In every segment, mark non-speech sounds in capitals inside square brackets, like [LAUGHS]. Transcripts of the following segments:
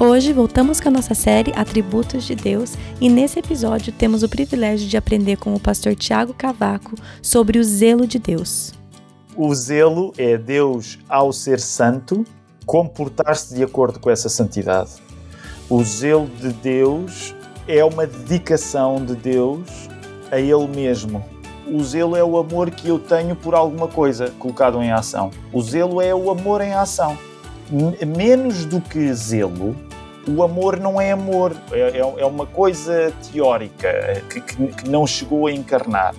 Hoje voltamos com a nossa série Atributos de Deus e nesse episódio temos o privilégio de aprender com o pastor Tiago Cavaco sobre o zelo de Deus. O zelo é Deus, ao ser santo, comportar-se de acordo com essa santidade. O zelo de Deus é uma dedicação de Deus a Ele mesmo. O zelo é o amor que eu tenho por alguma coisa colocado em ação. O zelo é o amor em ação. Menos do que zelo, o amor não é amor, é, é, é uma coisa teórica que, que, não chegou a encarnar.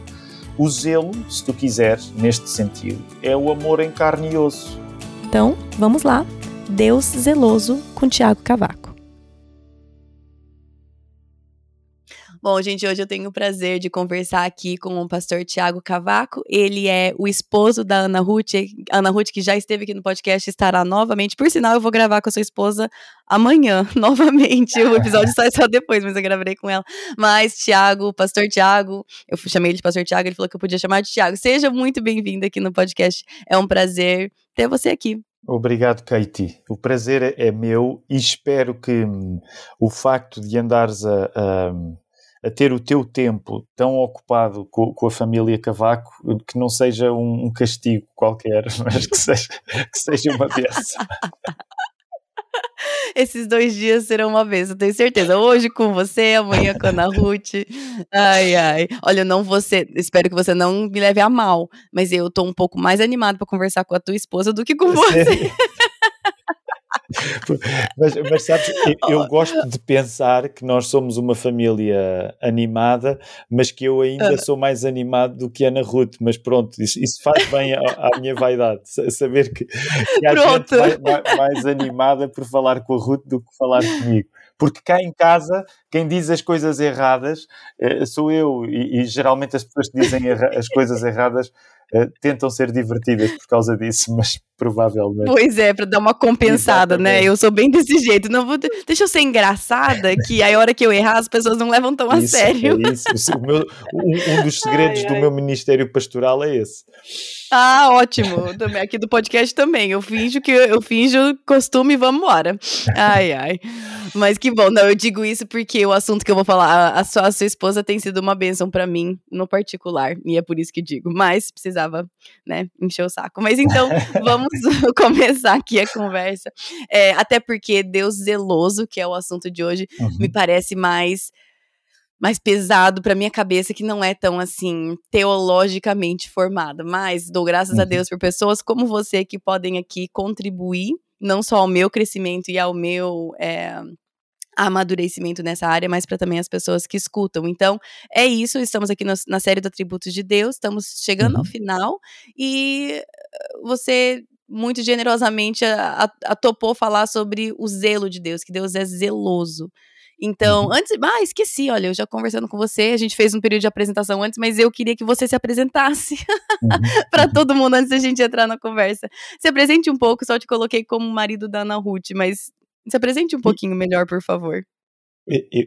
O zelo, se tu quiseres, neste sentido, é o amor em carne e osso. Então, vamos lá. Deus zeloso com Tiago Cavaco. Bom, gente, hoje eu tenho o prazer de conversar aqui com o pastor Tiago Cavaco. Ele é o esposo da Ana Ruth. Ana Ruth, que já esteve aqui no podcast, estará novamente. Por sinal, eu vou gravar com a sua esposa amanhã, [LAUGHS] novamente. O episódio sai só depois, mas eu gravei com ela. Mas, Tiago, pastor Tiago, eu chamei ele de pastor Tiago, ele falou que eu podia chamar de Tiago. Seja muito bem-vindo aqui no podcast. É um prazer ter você aqui. Obrigado, Katie. O prazer é meu e espero que hum, o facto de andares a, a a ter o teu tempo tão ocupado com, com a família Cavaco que não seja um, um, castigo qualquer, [LAUGHS] mas que seja, que seja uma bênção. [LAUGHS] Esses dois dias serão uma vez, eu tenho certeza. Hoje com você, amanhã com a Ana Ruth. Ai, ai. Olha, não você, espero que você não me leve a mal, mas eu tô um pouco mais animado para conversar com a tua esposa do que com você. Mas, mas sabes, eu, eu, gosto de pensar que nós somos uma família animada, mas que eu ainda sou mais animado do que Ana Ruth. Mas pronto, isso, isso faz bem à, à, minha vaidade, saber que, que há pronto. gente mais, mais animada por falar com a Ruth do que falar comigo porque cá em casa quem diz as coisas erradas eh, sou eu e, e, geralmente as pessoas que dizem as coisas erradas eh, tentam ser divertidas por causa disso, [LAUGHS] mas provavelmente. Pois é, para dar uma compensada, né? Exatamente. né? Eu sou bem desse jeito. Não vou, deixa eu ser engraçada, que a hora que eu errar as pessoas não levam tão isso, a sério. É isso. O meu, um, um, dos [LAUGHS] segredos ai, do ai. meu ministério pastoral é esse. Ah, ótimo. Também aqui do podcast também. Eu finjo que eu finjo costume e vamos embora. Ai, ai. Mas que bom. Não, eu digo isso porque o assunto que eu vou falar, a sua, a sua esposa tem sido uma bênção para mim, no particular. E é por isso que digo. Mas precisava, né, encher o saco. Mas então, vamos [LAUGHS] começar aqui a conversa. É, até porque Deus zeloso, que é o assunto de hoje, uhum. me parece mais mais pesado para minha cabeça que não é tão assim teologicamente formada, mas dou graças uhum. a Deus por pessoas como você que podem aqui contribuir não só ao meu crescimento e ao meu é, amadurecimento nessa área, mas para também as pessoas que escutam. Então, é isso. Estamos aqui no, na série do Atributos de Deus, estamos chegando uhum. ao final e você muito generosamente a, a, a topou falar sobre o zelo de Deus, que Deus é zeloso. Então, uhum. antes, ah, esqueci, olha, eu já conversando com você, a gente fez um período de apresentação antes, mas eu queria que você se apresentasse uhum. [LAUGHS] para todo mundo antes da gente entrar na conversa. Se apresente um pouco, só te coloquei como marido da Ana Ruth, mas se apresente um pouquinho melhor, por favor.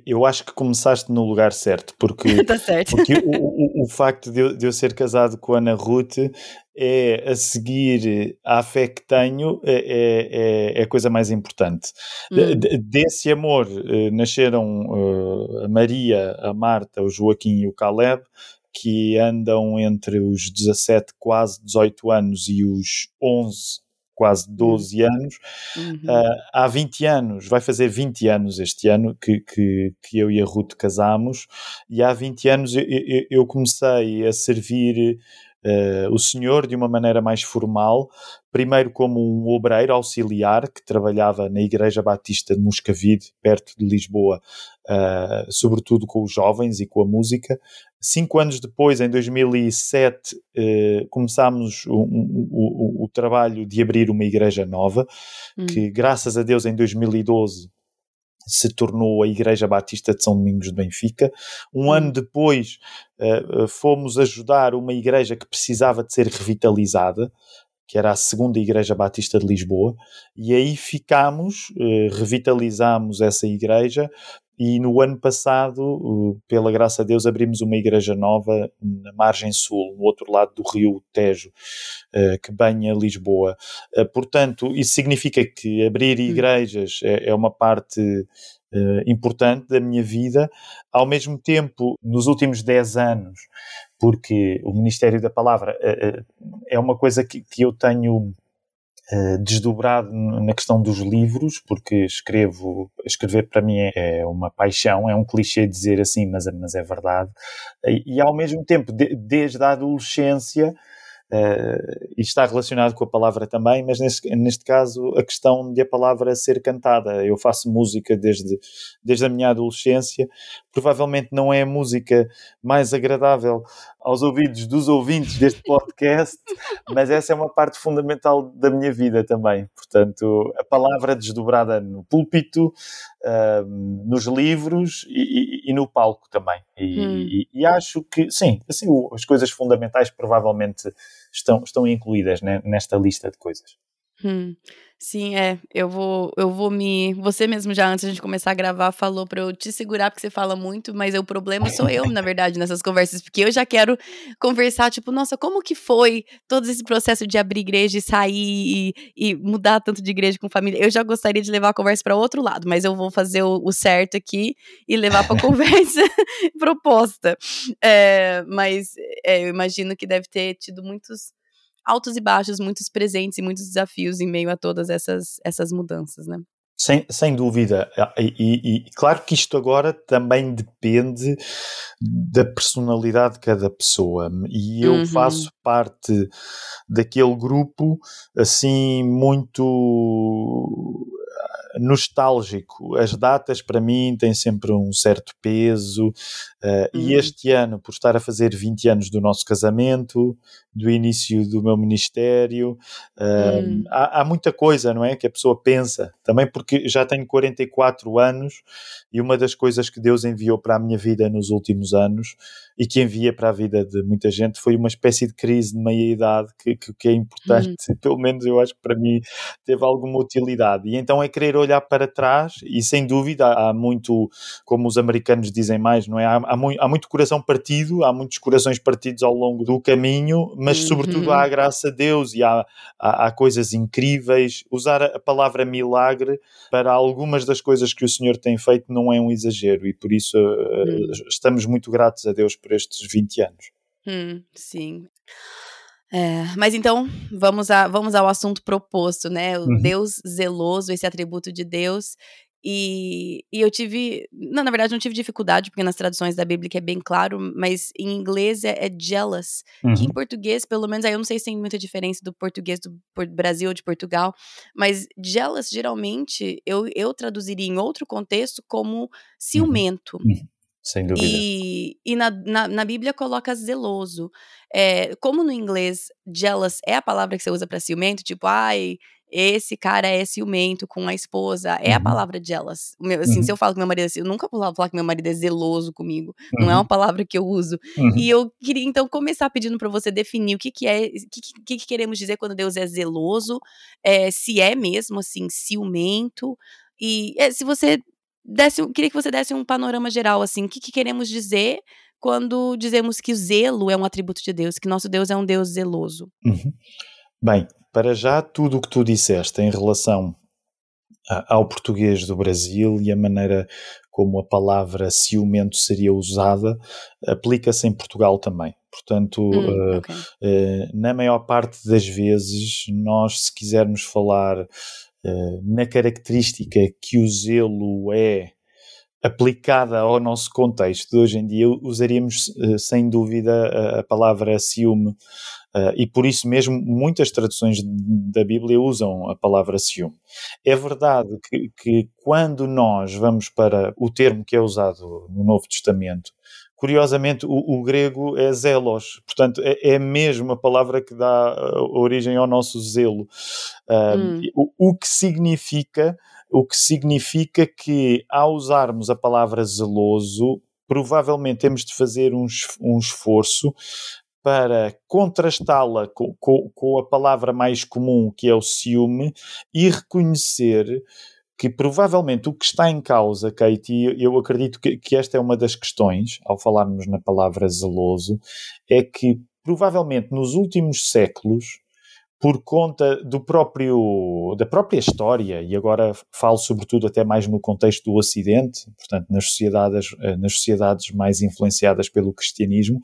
Eu acho que começaste no lugar certo, porque, [LAUGHS] tá certo. porque o, o, o, facto de eu, de eu, ser casado com a Ana Ruth é a seguir à fé que tenho é, é, é a coisa mais importante. Hum. De, desse amor eh, nasceram uh, a Maria, a Marta, o Joaquim e o Caleb, que andam entre os 17, quase 18 anos e os 11, quase 12 hum. anos. Uhum. Uh, há 20 anos, vai fazer 20 anos este ano que, que, que eu e a Ruth casamos, e há 20 anos eu, eu, eu comecei a servir uh, o senhor de uma maneira mais formal, primeiro como um obreiro auxiliar que trabalhava na Igreja Batista de Moscavide, perto de Lisboa, uh, sobretudo com os jovens e com a música. Cinco anos depois, em 2007, uh, começámos o, o, o, o, trabalho de abrir uma igreja nova, hum. que graças a Deus em 2012 se tornou a Igreja Batista de São Domingos de Benfica. Um ano hum. depois uh, fomos ajudar uma igreja que precisava de ser revitalizada, que era a segunda Igreja Batista de Lisboa, e aí ficámos, uh, revitalizámos essa igreja, e no ano passado, pela graça de Deus, abrimos uma igreja nova na margem sul, no outro lado do rio Tejo, eh, que banha Lisboa. Eh, portanto, isso significa que abrir hum. igrejas é, é uma parte eh, importante da minha vida. Ao mesmo tempo, nos últimos 10 anos, porque o Ministério da Palavra é uma coisa que, eu tenho desdobrado na questão dos livros, porque escrevo, escrever para mim é, é uma paixão, é um clichê dizer assim, mas, mas é verdade. E, e ao mesmo tempo, de, desde a adolescência, Uh, e está relacionado com a palavra também, mas neste, neste caso a questão de a palavra ser cantada. Eu faço música desde, desde a minha adolescência, provavelmente não é a música mais agradável aos ouvidos dos ouvintes deste podcast, [LAUGHS] mas essa é uma parte fundamental da minha vida também. Portanto, a palavra desdobrada no púlpito, uh, nos livros e, e, e, no palco também. E, hum. e, e, acho que, sim, assim, as coisas fundamentais provavelmente estão, estão incluídas nesta lista de coisas. Hum. Sim, é. Eu vou, eu vou me. Você mesmo já antes de gente começar a gravar falou para eu te segurar porque você fala muito, mas o problema sou eu, na verdade, nessas conversas, porque eu já quero conversar, tipo, nossa, como que foi todo esse processo de abrir igreja e sair e, e mudar tanto de igreja com família? Eu já gostaria de levar a conversa para outro lado, mas eu vou fazer o, o certo aqui e levar para [LAUGHS] conversa [LAUGHS] proposta. É, mas é, eu imagino que deve ter tido muitos altos e baixos, muitos presentes e muitos desafios em meio a todas essas, essas mudanças, né? Sem, sem dúvida. Ah, e, e, e, claro que isto agora também depende da personalidade de cada pessoa. E eu uhum. faço parte daquele grupo assim muito nostálgico. As datas para mim têm sempre um certo peso, uh, uhum. e este ano, por estar a fazer 20 anos do nosso casamento, do início do meu ministério, uh, uhum. há, há, muita coisa, não é? Que a pessoa pensa, também porque já tenho 44 anos e uma das coisas que Deus enviou para a minha vida nos últimos anos e que envia para a vida de muita gente foi uma espécie de crise de meia-idade que, que, que, é importante, uhum. [LAUGHS] pelo menos eu acho que para mim teve alguma utilidade. E então é querer olhar para trás e sem dúvida há muito, como os americanos dizem mais, não é? Há, há, muito, há muito coração partido, há muitos corações partidos ao longo do caminho, mas uhum. sobretudo há a graça de Deus e há, há, há coisas incríveis. Usar a palavra milagre para algumas das coisas que o Senhor tem feito não é um exagero e por isso uhum. estamos muito gratos a Deus por estes 20 anos. Hum, sim. É, mas então, vamos, a, vamos ao assunto proposto, né? O uhum. Deus zeloso, esse atributo de Deus. E, e eu tive. Não, na verdade, não tive dificuldade, porque nas traduções da Bíblia é bem claro, mas em inglês é, é jealous, uhum. que em uhum. português, pelo menos, aí eu não sei se tem muita diferença do português do Brasil ou de Portugal, mas jealous, geralmente, eu, eu traduziria em outro contexto como uhum. ciumento. Uhum. Sem dúvida. E, e na, na, na, Bíblia coloca zeloso. É, como no inglês, jealous é a palavra que você usa para ciumento, tipo, ai, esse cara é ciumento com a esposa. É uhum. a palavra jealous. Meu, assim, uhum. se eu falo que meu marido é eu nunca vou falar que meu marido é zeloso comigo. Uhum. Não é uma uhum. palavra que eu uso. Uhum. E eu queria então começar pedindo para você definir o que, que é, o que, que, queremos dizer quando Deus é zeloso, é, se é mesmo assim ciumento. E é, se você desse, queria que você desse um panorama geral, assim, o que, que queremos dizer quando dizemos que o zelo é um atributo de Deus, que nosso Deus é um Deus zeloso. Uhum. Bem, para já, tudo o que tu disseste em relação ao português do Brasil e a maneira como a palavra ciumento seria usada aplica-se em Portugal também. Portanto, hum, uh, okay. uh, na maior parte das vezes, nós, se quisermos falar na característica que o zelo é aplicada ao nosso contexto de hoje em dia, usaríamos sem dúvida a, palavra ciúme Uh, e por isso mesmo muitas traduções da Bíblia usam a palavra ciúme. É verdade que, que, quando nós vamos para o termo que é usado no Novo Testamento, curiosamente o, o grego é zelos, portanto é, é mesmo a palavra que dá uh, origem ao nosso zelo. Uh, hum. o, o que significa o que significa que ao usarmos a palavra zeloso, provavelmente temos de fazer um, um esforço para contrastá-la com, com, com, a palavra mais comum, que é o ciúme, e reconhecer que provavelmente o que está em causa, Katie, eu acredito que, que esta é uma das questões, ao falarmos na palavra zeloso, é que provavelmente nos últimos séculos por conta do próprio, da própria história, e agora falo sobretudo até mais no contexto do Ocidente, portanto nas sociedades, eh, nas sociedades mais influenciadas pelo cristianismo,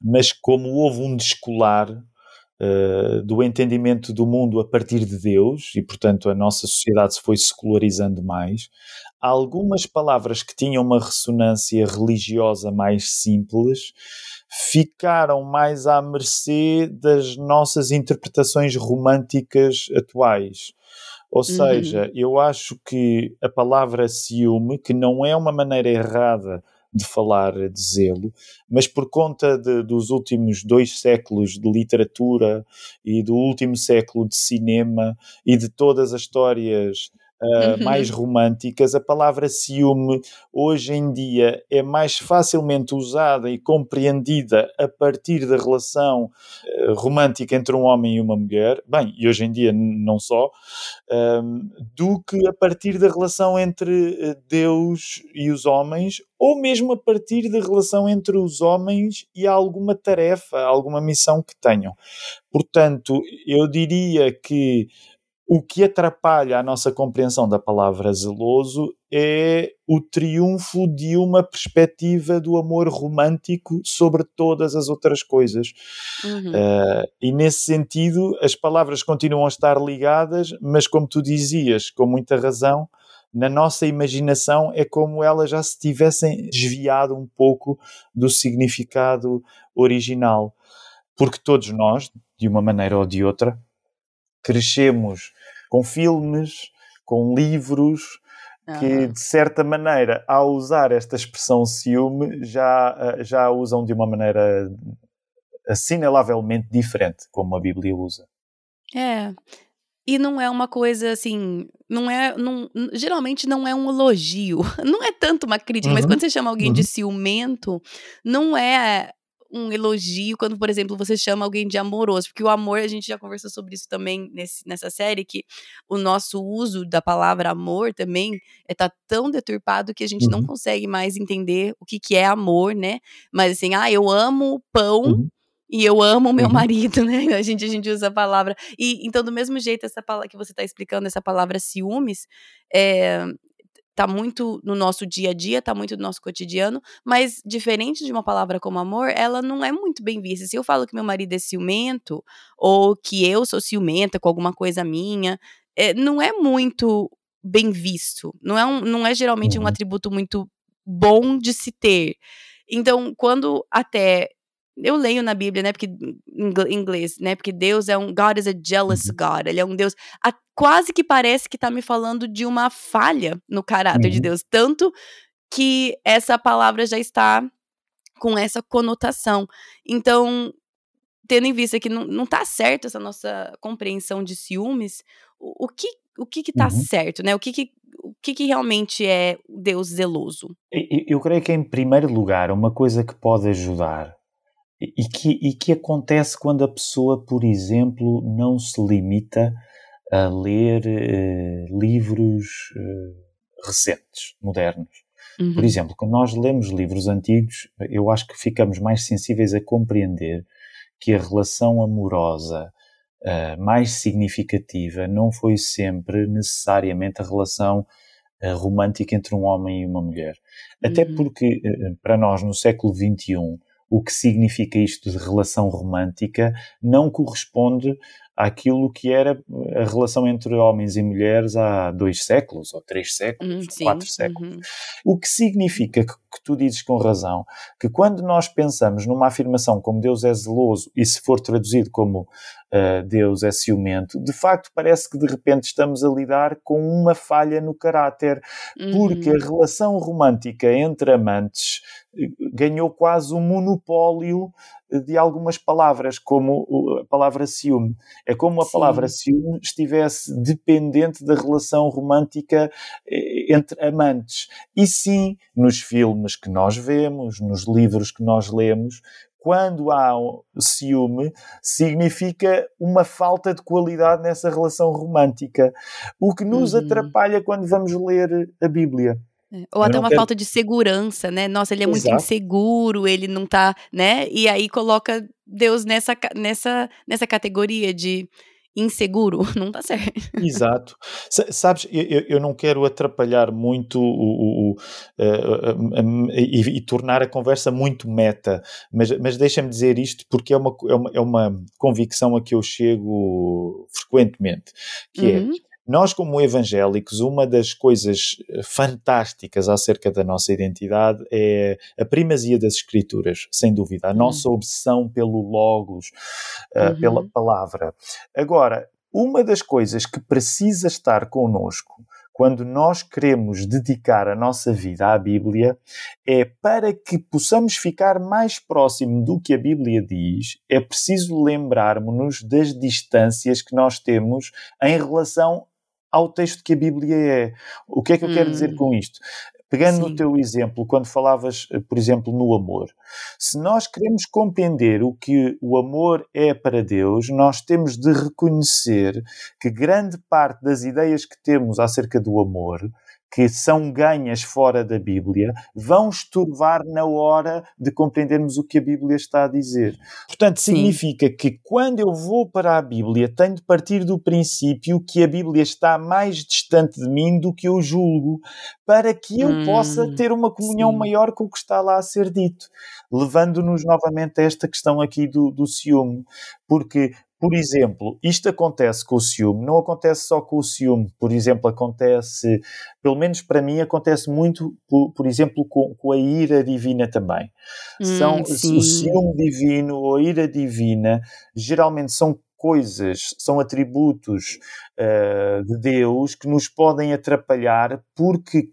mas como houve um descolar uh, do entendimento do mundo a partir de Deus, e portanto a nossa sociedade se foi secularizando mais, algumas palavras que tinham uma ressonância religiosa mais simples ficaram mais à mercê das nossas interpretações românticas atuais. Ou uhum. seja, eu acho que a palavra ciúme, que não é uma maneira errada de falar de zelo, mas por conta de, dos últimos dois séculos de literatura e do último século de cinema e de todas as histórias uh, mais românticas, a palavra ciúme hoje em dia é mais facilmente usada e compreendida a partir da relação uh, romântica entre um homem e uma mulher, bem, e hoje em dia não só, um, do que a partir da relação entre eh, Deus e os homens, ou mesmo a partir da relação entre os homens e alguma tarefa, alguma missão que tenham. Portanto, eu diria que o que atrapalha a nossa compreensão da palavra zeloso é o triunfo de uma perspectiva do amor romântico sobre todas as outras coisas. Uhum. Uh, e nesse sentido, as palavras continuam a estar ligadas, mas como tu dizias, com muita razão, na nossa imaginação é como elas já se tivessem desviado um pouco do significado original. Porque todos nós, de uma maneira ou de outra, crescemos com filmes, com livros, que de certa maneira, ao usar esta expressão ciúme, já, eh, já a usam de uma maneira assinalavelmente diferente, como a Bíblia usa. É. E não é uma coisa assim, não é, não, geralmente não é um elogio, [LAUGHS] não é tanto uma crítica, uhum. mas quando você chama alguém uhum. de ciumento, não é um elogio quando, por exemplo, você chama alguém de amoroso, porque o amor, a gente já conversou sobre isso também nesse, nessa série, que o nosso uso da palavra amor também está é, tão deturpado que a gente uhum. não consegue mais entender o que, que é amor, né? Mas assim, ah, eu amo pão. Uhum. E eu amo o meu uhum. marido, [LAUGHS] né? A gente, a gente usa a palavra. E então, do mesmo jeito, essa palavra que você está explicando, essa palavra ciúmes, é, tá muito no nosso dia a dia, tá muito no nosso cotidiano, mas diferente de uma palavra como amor, ela não é muito bem vista. Se eu falo que meu marido é ciumento, ou que eu sou ciumenta com alguma coisa minha, é, não é muito bem visto. Não é, um, não é geralmente um uhum. atributo muito bom de se ter. Então, quando até eu leio na Bíblia, né, porque em inglês, né, porque Deus é um God is a jealous uhum. God, ele é um Deus a, quase que parece que tá me falando de uma falha no caráter uhum. de Deus, tanto que essa palavra já está com essa conotação. Então, tendo em vista que não, não tá certo essa nossa compreensão de ciúmes, o, o que o que que tá uhum. certo, né? O que que o que, que realmente é Deus zeloso? Eu, eu creio que, em primeiro lugar, uma coisa que pode ajudar e que, e que acontece quando a pessoa, por exemplo, não se limita a ler uh, livros uh, recentes, modernos. Uhum. Por exemplo, quando nós lemos livros antigos, eu acho que ficamos mais sensíveis a compreender que a relação amorosa uh, mais significativa não foi sempre necessariamente a relação uh, romântica entre um homem e uma mulher. Até Uhum. porque, uh, para nós, no século XXI, o que significa isto de relação romântica não corresponde àquilo que era a relação entre homens e mulheres há dois séculos, ou três séculos, Hum, ou quatro séculos. Uhum. O que significa que, que tu dizes com razão que quando nós pensamos numa afirmação como Deus é zeloso e se for traduzido como uh, Deus é ciumento, de facto parece que de repente estamos a lidar com uma falha no caráter, porque Uhum. a relação romântica entre amantes eh, ganhou quase um monopólio eh, de algumas palavras, como a palavra ciúme. É como a Sim. palavra ciúme estivesse dependente da relação romântica entre amantes. E sim, nos filmes que nós vemos, nos livros que nós lemos, quando há ciúme, significa uma falta de qualidade nessa relação romântica. O que nos Uhum. atrapalha quando vamos ler a Bíblia. É, Ou Eu até uma quero- falta de segurança, né? Nossa, ele é muito Exato. inseguro, ele não tá, né? E aí coloca Deus nessa, nessa, nessa categoria de inseguro. [LAUGHS] Não tá certo. Exato. Sa- Sabes, eu, eu- não quero atrapalhar muito o, o- o, eh, a- a- e, e tornar a conversa muito meta, mas, mas deixa-me dizer isto porque é uma, é, uma, é uma convicção a que eu chego frequentemente, que é, Uhum. Nós como evangélicos, uma das coisas eh, fantásticas acerca da nossa identidade é a primazia das escrituras, sem dúvida, a nossa obsessão pelo logos, eh, Uhum. pela palavra. Agora, uma das coisas que precisa estar connosco quando nós queremos dedicar a nossa vida à Bíblia é para que possamos ficar mais próximo do que a Bíblia diz, é preciso lembrarmos-nos das distâncias que nós temos em relação ao texto que a Bíblia é. O que é que eu quero dizer Hum. com isto? Pegando Sim. no teu exemplo, quando falavas, eh, por exemplo, no amor, se nós queremos compreender o que o amor é para Deus, nós temos de reconhecer que grande parte das ideias que temos acerca do amor, que são ganhas fora da Bíblia, vão estorvar na hora de compreendermos o que a Bíblia está a dizer. Portanto, Sim. significa que quando eu vou para a Bíblia, tenho de partir do princípio que a Bíblia está mais distante de mim do que eu julgo, para que eu Hum, possa ter uma comunhão sim. maior com o que está lá a ser dito. Levando-nos novamente a esta questão aqui do, do ciúme. Porque, por exemplo, isto acontece com o ciúme, não acontece só com o ciúme. Por exemplo, acontece, pelo menos para mim, acontece muito, por, por exemplo, com, com a ira divina também. São, Hum, o sim. ciúme divino ou a ira divina geralmente são coisas, são atributos eh, de Deus que nos podem atrapalhar porque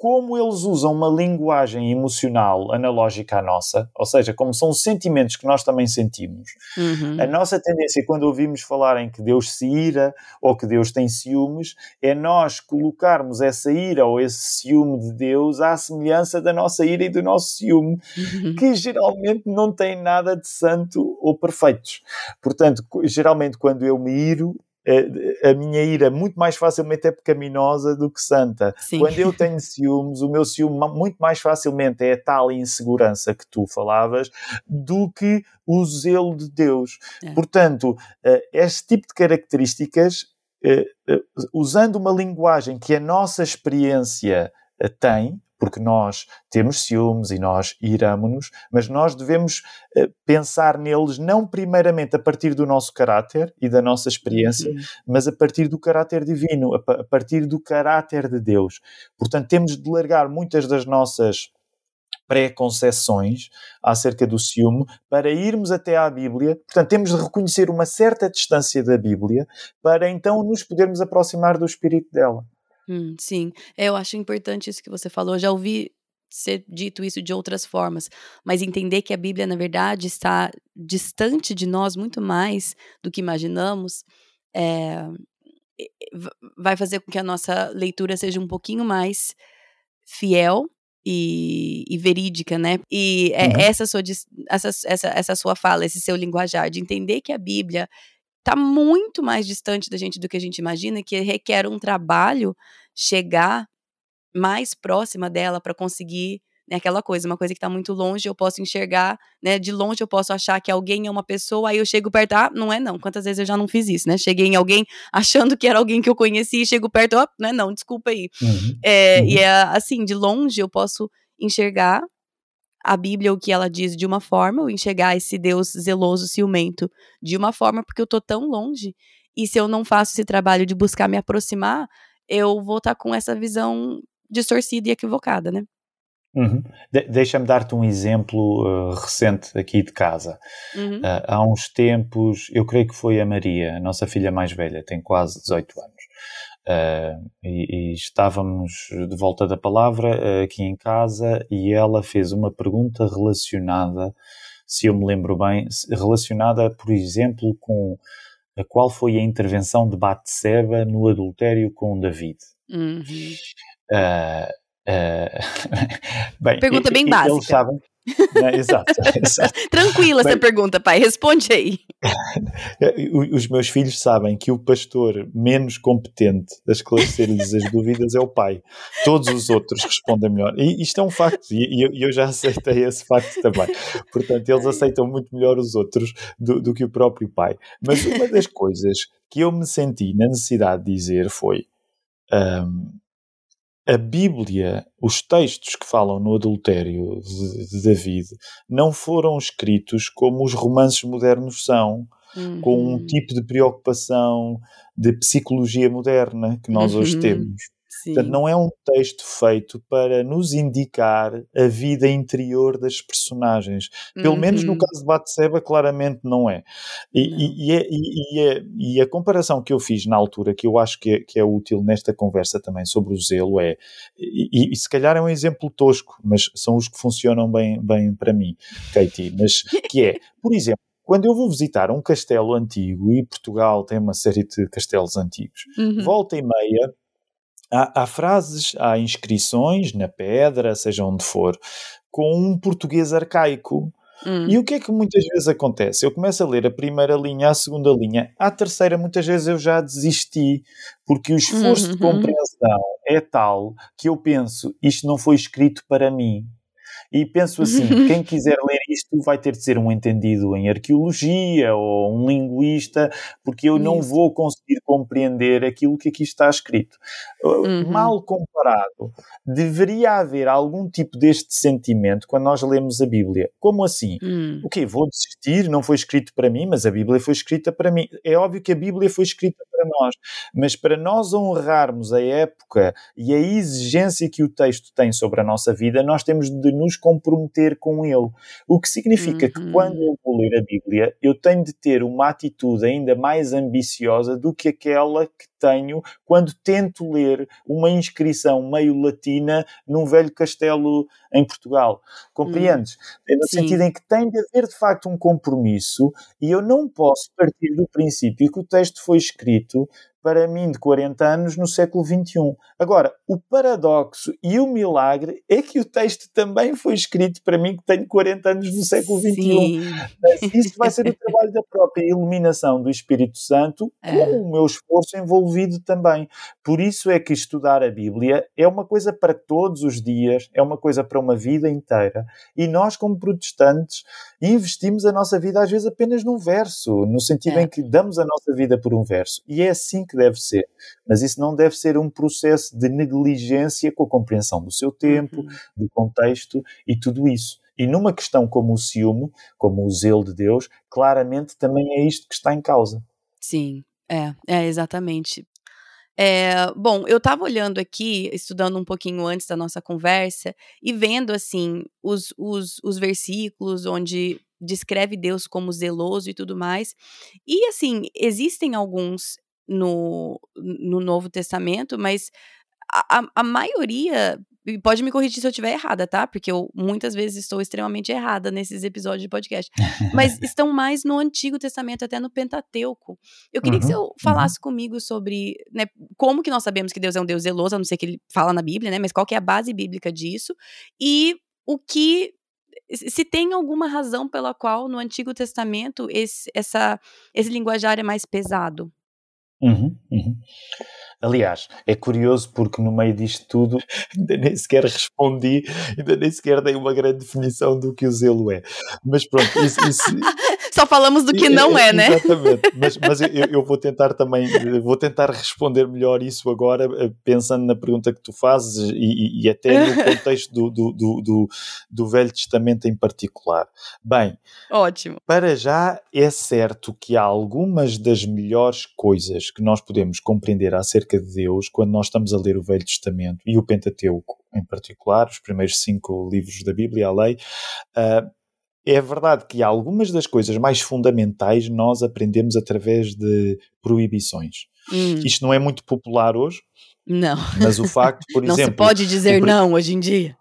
como eles usam uma linguagem emocional analógica à nossa, ou seja, como são sentimentos que nós também sentimos, Uhum. a nossa tendência quando ouvimos falar em que Deus se ira ou que Deus tem ciúmes é nós colocarmos essa ira ou esse ciúme de Deus à semelhança da nossa ira e do nosso ciúme, Uhum. que geralmente não têm nada de santo ou perfeitos. Portanto, geralmente quando eu me iro, a minha ira muito mais facilmente é pecaminosa do que santa. Sim. Quando eu [LAUGHS] tenho ciúmes, o meu ciúme muito mais facilmente é a tal insegurança que tu falavas do que o zelo de Deus. É. Portanto, eh, este tipo de características, eh, eh, usando uma linguagem que a nossa experiência tem, porque nós temos ciúmes e nós iramos-nos, mas nós devemos eh, pensar neles não primeiramente a partir do nosso caráter e da nossa experiência, Uhum. mas a partir do caráter divino, a, pa- a partir do caráter de Deus. Portanto, temos de largar muitas das nossas pré-concessões acerca do ciúme para irmos até à Bíblia. Portanto, temos de reconhecer uma certa distância da Bíblia para então nos podermos aproximar do espírito dela. Hum, sim, É, eu acho importante isso que você falou. Eu já ouvi ser dito isso de outras formas, mas entender que a Bíblia, na verdade, está distante de nós muito mais do que imaginamos, é, va- vai fazer com que a nossa leitura seja um pouquinho mais fiel e, e verídica, né? E é Uhum. essa, sua, essa, essa, essa sua fala, esse seu linguajar, de entender que a Bíblia está muito mais distante da gente do que a gente imagina, que requer um trabalho chegar mais próxima dela para conseguir né, aquela coisa, uma coisa que está muito longe, eu posso enxergar, né, de longe eu posso achar que alguém é uma pessoa, aí eu chego perto, ah, não é não, quantas vezes eu já não fiz isso, né, cheguei em alguém achando que era alguém que eu conhecia, e chego perto, oh, não é não, desculpa aí. Uhum. É, uhum. E é assim, de longe eu posso enxergar a Bíblia, o que ela diz de uma forma, ou enxergar esse Deus zeloso, ciumento de uma forma, porque eu tô tão longe, e se eu não faço esse trabalho de buscar me aproximar, eu vou estar tá com essa visão distorcida e equivocada, né? Uhum. De Deixa-me dar-te um exemplo uh, recente aqui de casa. Uhum. Uh, há uns tempos, eu creio que foi a Maria, a nossa filha mais velha, tem quase 18 anos. Uh, e, e, estávamos de volta da palavra aqui em casa e ela fez uma pergunta relacionada, se eu me lembro bem, relacionada, por exemplo, com a qual foi a intervenção de Batseba no adultério com David. Uhum. Uh, Uh, [LAUGHS] bem, pergunta bem básica. Eles sabem, né? exato, [LAUGHS] exato. Tranquila essa pergunta, pai. Responde aí. [LAUGHS] Os meus filhos sabem que o pastor menos competente a esclarecer-lhes as dúvidas é o pai. Todos os outros respondem melhor. E isto é um facto, e eu, eu já aceitei esse facto também. Portanto, eles aceitam muito melhor os outros do, do que o próprio pai. Mas uma das coisas que eu me senti na necessidade de dizer foi. Um, a Bíblia, os textos que falam no adultério de, David, não foram escritos como os romances modernos são, uhum. com um uhum. tipo de preocupação de psicologia moderna que nós uhum. hoje temos. Sim. Portanto, não é um texto feito para nos indicar a vida interior das personagens. Pelo uhum. menos no uhum. caso de Batseba, claramente não é. E, não. E, é, e, é, e, a comparação que eu fiz na altura, que eu acho que é, que é útil nesta conversa também sobre o zelo, é, e, se calhar é um exemplo tosco, mas são os que funcionam bem, bem para mim, Katie, mas que é, por exemplo, quando eu vou visitar um castelo antigo, e Portugal tem uma série de castelos antigos, uhum. volta e meia Há, há frases, há inscrições na pedra, seja onde for, com um português arcaico. Hum. E o que é que muitas vezes acontece? Eu começo a ler a primeira linha, a segunda linha, a terceira, muitas vezes eu já desisti, porque o esforço uhum. de compreensão é tal que eu penso, isto não foi escrito para mim. E penso assim: [LAUGHS] quem quiser ler isto vai ter de ser um entendido em arqueologia ou um linguista, porque eu não vou conseguir compreender aquilo que aqui está escrito. Uh, uhum. Mal comparado, deveria haver algum tipo deste sentimento quando nós lemos a Bíblia. Como assim? Uhum. O quê? Vou desistir? Não foi escrito para mim, mas a Bíblia foi escrita para mim. É óbvio que a Bíblia foi escrita para nós, mas para nós honrarmos a época e a exigência que o texto tem sobre a nossa vida, nós temos de nos comprometer com ele. O que significa uhum. que quando eu vou ler a Bíblia, eu tenho de ter uma atitude ainda mais ambiciosa do que aquela que tenho quando tento ler uma inscrição meio latina num velho castelo em Portugal. Compreendes? Hum, no sim. sentido em que tem de haver de facto um compromisso e eu não posso partir do princípio que o texto foi escrito para mim de 40 anos no século XXI. Agora, o paradoxo e o milagre é que o texto também foi escrito para mim que tenho 40 anos no século XXI. Isso vai ser o trabalho da própria iluminação do Espírito Santo é. com o meu esforço envolvido também. Por isso é que estudar a Bíblia é uma coisa para todos os dias, é uma coisa para uma vida inteira. E nós, como protestantes, investimos a nossa vida às vezes apenas num verso, no sentido é. em que damos a nossa vida por um verso. E é assim que deve ser. Mas isso não deve ser um processo de negligência com a compreensão do seu tempo, uhum. do contexto e tudo isso. E numa questão como o ciúme, como o zelo de Deus, claramente também é isto que está em causa. Sim, é, é exatamente. É, bom, eu estava olhando aqui, estudando um pouquinho antes da nossa conversa, e vendo, assim, os, os, os versículos onde descreve Deus como zeloso e tudo mais. E, assim, existem alguns no, no Novo Testamento, mas a, a maioria pode me corrigir se eu estiver errada, tá? Porque eu muitas vezes estou extremamente errada nesses episódios de podcast. Mas [LAUGHS] estão mais no Antigo Testamento, até no Pentateuco. Eu queria uhum, que você uhum. falasse uhum. comigo sobre né, como que nós sabemos que Deus é um Deus zeloso, a não ser que ele fala na Bíblia, né? Mas qual que é a base bíblica disso? E o que se tem alguma razão pela qual no Antigo Testamento esse, essa, esse linguajar é mais pesado? Uhum, uhum. Aliás, é curioso porque no meio disto tudo [LAUGHS] ainda nem sequer respondi, ainda nem sequer dei uma grande definição do que o zelo é. Mas pronto, isso, isso [LAUGHS] Só falamos do que não é, né? Exatamente, mas, mas eu, eu, vou tentar também, vou tentar responder melhor isso agora, eh, pensando na pergunta que tu fazes e, e até no [LAUGHS] contexto do, do, do, do, do Velho Testamento em particular. Bem, ótimo. Para já é certo que há algumas das melhores coisas que nós podemos compreender acerca de Deus quando nós estamos a ler o Velho Testamento e o Pentateuco em particular, os primeiros cinco livros da Bíblia, a lei, uh, é verdade que algumas das coisas mais fundamentais nós aprendemos através de proibições. Hum. Isto não é muito popular hoje. Não. Mas o facto, por não [LAUGHS] exemplo. Não se pode dizer não hoje em dia.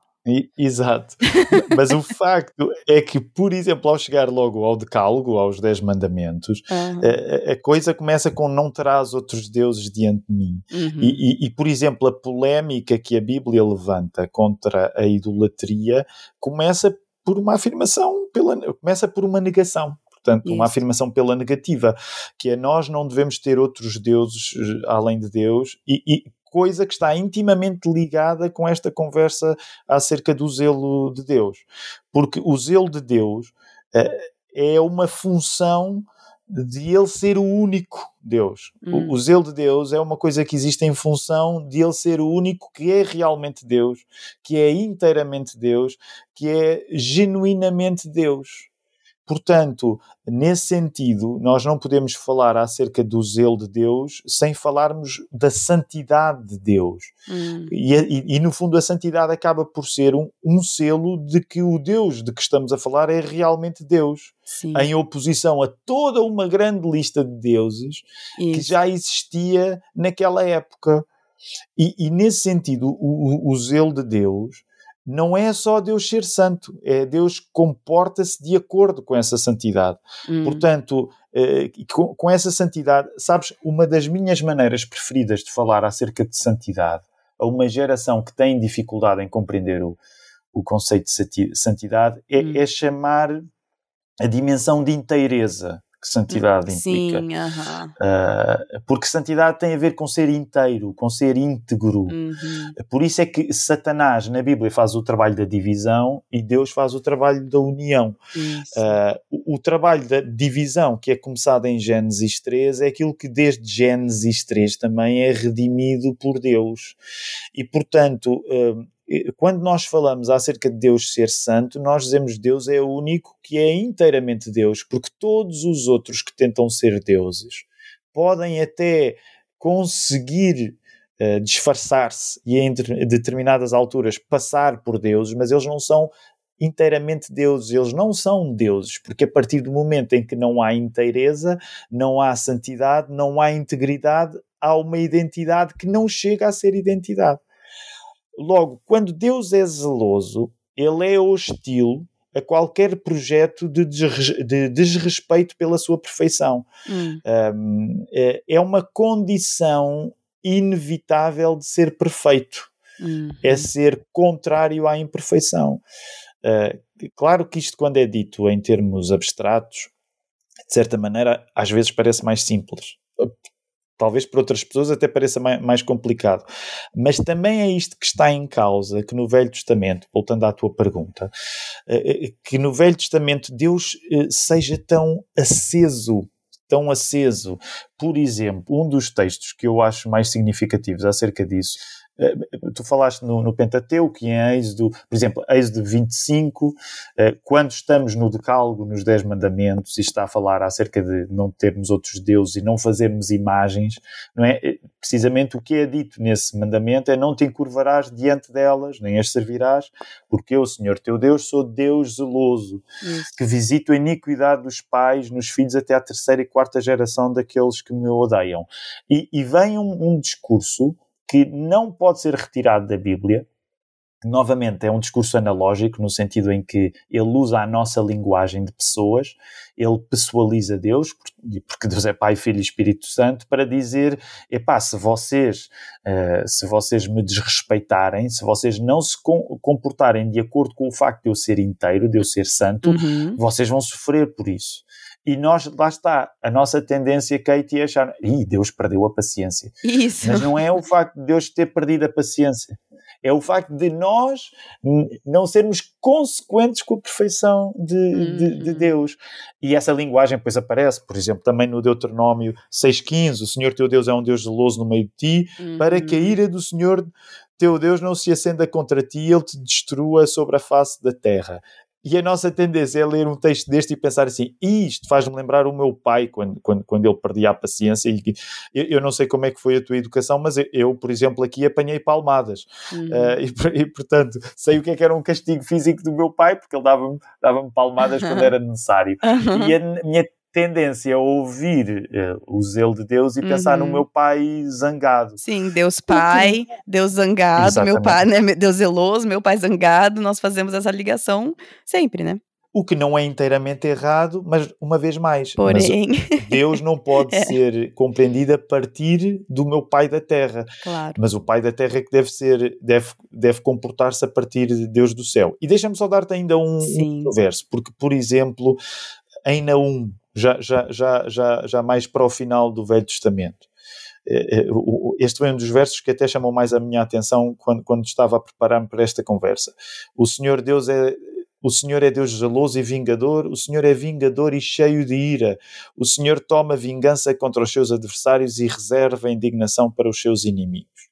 Exato. [LAUGHS] Mas o facto é que, por exemplo, ao chegar logo ao decálogo, aos Dez Mandamentos, uhum. a, a, coisa começa com não terás outros deuses diante de mim. Uhum. E, e, e, por exemplo, a polémica que a Bíblia levanta contra a idolatria começa por uma afirmação, pela, começa por uma negação. Portanto, Isso. uma afirmação pela negativa, que é nós não devemos ter outros deuses eh, além de Deus, e, e coisa que está intimamente ligada com esta conversa acerca do zelo de Deus. Porque o zelo de Deus uh, é uma função de ele ser o único Deus. Hum. O, o, zelo de Deus é uma coisa que existe em função de ele ser o único que é realmente Deus, que é inteiramente Deus, que é genuinamente Deus. Portanto, nesse sentido, nós não podemos falar acerca do zelo de Deus sem falarmos da santidade de Deus. Hum. E, e, e, no fundo, a santidade acaba por ser um, um, selo de que o Deus de que estamos a falar é realmente Deus, Sim. em oposição a toda uma grande lista de deuses Isso. que já existia naquela época. E, e nesse sentido, o, o, o zelo de Deus não é só Deus ser santo, é Deus comporta-se de acordo com essa santidade. Hum. Portanto, eh, com, com, essa santidade, sabes, uma das minhas maneiras preferidas de falar acerca de santidade a uma geração que tem dificuldade em compreender o, o conceito de santidade é, hum. é chamar a dimensão de inteireza que santidade implica. Sim, uh -huh. uh, porque santidade tem a ver com ser inteiro, com ser íntegro. Uhum. Por isso é que Satanás na Bíblia faz o trabalho da divisão e Deus faz o trabalho da união. Uh, o, o, trabalho da divisão, que é começado em Gênesis 3, é aquilo que desde Gênesis 3 também é redimido por Deus. E portanto quando nós falamos acerca de Deus ser santo, nós dizemos Deus é o único que é inteiramente Deus, porque todos os outros que tentam ser deuses podem até conseguir uh, disfarçar-se e em determinadas alturas passar por deuses, mas eles não são inteiramente deuses, eles não são deuses, porque a partir do momento em que não há inteireza, não há santidade, não há integridade, há uma identidade que não chega a ser identidade. Logo, quando Deus é zeloso, ele é hostil a qualquer projeto de, de desrespeito pela sua perfeição. Hum. Um, é, é uma condição inevitável de ser perfeito. Hum. É ser contrário à imperfeição. Uh, claro que isto, quando é dito em termos abstratos, de certa maneira, às vezes parece mais simples talvez para outras pessoas até pareça mais, complicado. Mas também é isto que está em causa, que no Velho Testamento, voltando à tua pergunta, eh, eh, que no Velho Testamento Deus eh, seja tão aceso tão aceso. Por exemplo, um dos textos que eu acho mais significativos acerca disso eh, tu falaste no, no Pentateuco e em Êxodo, por exemplo, Êxodo 25, eh, quando estamos no Decálogo, nos Dez Mandamentos, e está a falar acerca de não termos outros deuses e não fazermos imagens, não é? Eh, precisamente o que é dito nesse mandamento é não te encurvarás diante delas, nem as servirás, porque eu, Senhor teu Deus, sou Deus zeloso, Isso. que visito a iniquidade dos pais nos filhos até à terceira e quarta geração daqueles que me odeiam. E, e vem um, um discurso que não pode ser retirado da Bíblia. Novamente, é um discurso analógico, no sentido em que ele usa a nossa linguagem de pessoas, ele pessoaliza Deus, porque Deus é Pai, Filho e Espírito Santo, para dizer: epá, se vocês, uh, se vocês me desrespeitarem, se vocês não se comportarem de acordo com o facto de eu ser inteiro, de eu ser santo, uhum. vocês vão sofrer por isso. E nós, lá está, a nossa tendência, Kate, é achar, Ih, Deus perdeu a paciência. Isso. Mas não é o facto de Deus ter perdido a paciência. É o facto de nós não sermos consequentes com a perfeição de, uhum. de, de, uhum. Deus. E essa linguagem depois aparece, por exemplo, também no Deuteronômio 6,15: O Senhor teu Deus é um Deus zeloso no meio de ti, uhum. para que a ira do Senhor teu Deus não se acenda contra ti e ele te destrua sobre a face da terra. E a nossa tendência é ler um texto deste e pensar assim: isto faz-me lembrar o meu pai quando, quando, quando ele perdia a paciência. E eu, eu não sei como é que foi a tua educação, mas eu, eu por exemplo, aqui apanhei palmadas. Uhum. Uh, e, e, portanto, sei o que é que era um castigo físico do meu pai, porque ele dava-me dava palmadas quando [LAUGHS] era necessário. E a minha tendência a ouvir uh, o zelo de Deus e pensar uhum. no meu pai zangado. Sim, Deus pai, Porque... Deus zangado, Exatamente. meu pai, né, Deus zeloso, meu pai zangado, nós fazemos essa ligação sempre, né? O que não é inteiramente errado, mas uma vez mais, Porém... Deus não pode [LAUGHS] é. ser compreendido a partir do meu pai da terra. Claro. Mas o pai da terra é que deve ser, deve, deve comportar-se a partir de Deus do céu. E deixa-me só dar-te ainda um, um verso, porque, por exemplo, em Naum, já, já, já, já, já mais para o final do Velho Testamento. É, é, este foi um dos versos que até chamou mais a minha atenção quando, quando estava a preparar-me para esta conversa. O Senhor Deus é o Senhor é Deus zeloso e vingador, o Senhor é vingador e cheio de ira. O Senhor toma vingança contra os seus adversários e reserva a indignação para os seus inimigos.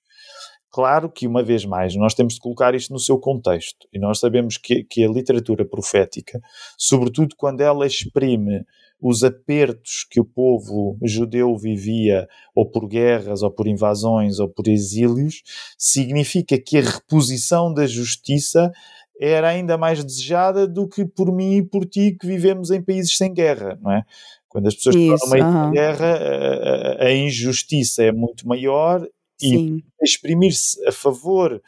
Claro que, uma vez mais, nós temos de colocar isto no seu contexto. E nós sabemos que, que a literatura profética, sobretudo quando ela exprime os apertos que o povo judeu vivia, ou por guerras, ou por invasões, ou por exílios, significa que a reposição da justiça era ainda mais desejada do que por mim e por ti que vivemos em países sem guerra, não é? Quando as pessoas estão no meio -huh. guerra, a, a, injustiça é muito maior Sim. e exprimir-se a favor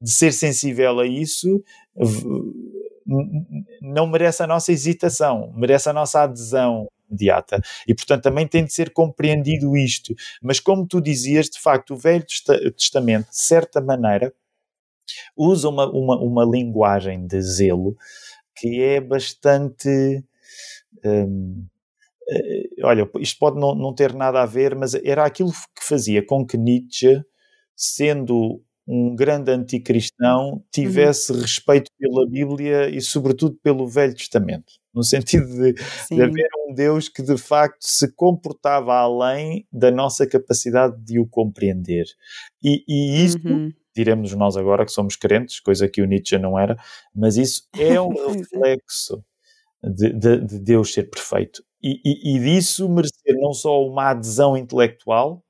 de ser sensível a isso não merece a nossa hesitação, merece a nossa adesão imediata. E, portanto, também tem de ser compreendido isto. Mas, como tu dizias, de facto, o Velho Testamento, de certa maneira, usa uma, uma, uma linguagem de zelo que é bastante. Hum, eh, olha, isto pode não, não ter nada a ver, mas era aquilo que fazia com que Nietzsche, sendo um grande anticristão tivesse uhum. respeito pela Bíblia e, sobretudo, pelo Velho Testamento. No sentido de, de, haver um Deus que de facto se comportava além da nossa capacidade de o compreender. E, e isto, uhum. diremos nós agora que somos crentes, coisa que o Nietzsche não era, mas isso é um [LAUGHS] é. reflexo de, de, de, Deus ser perfeito. E, e, e disso merecer não só uma adesão intelectual,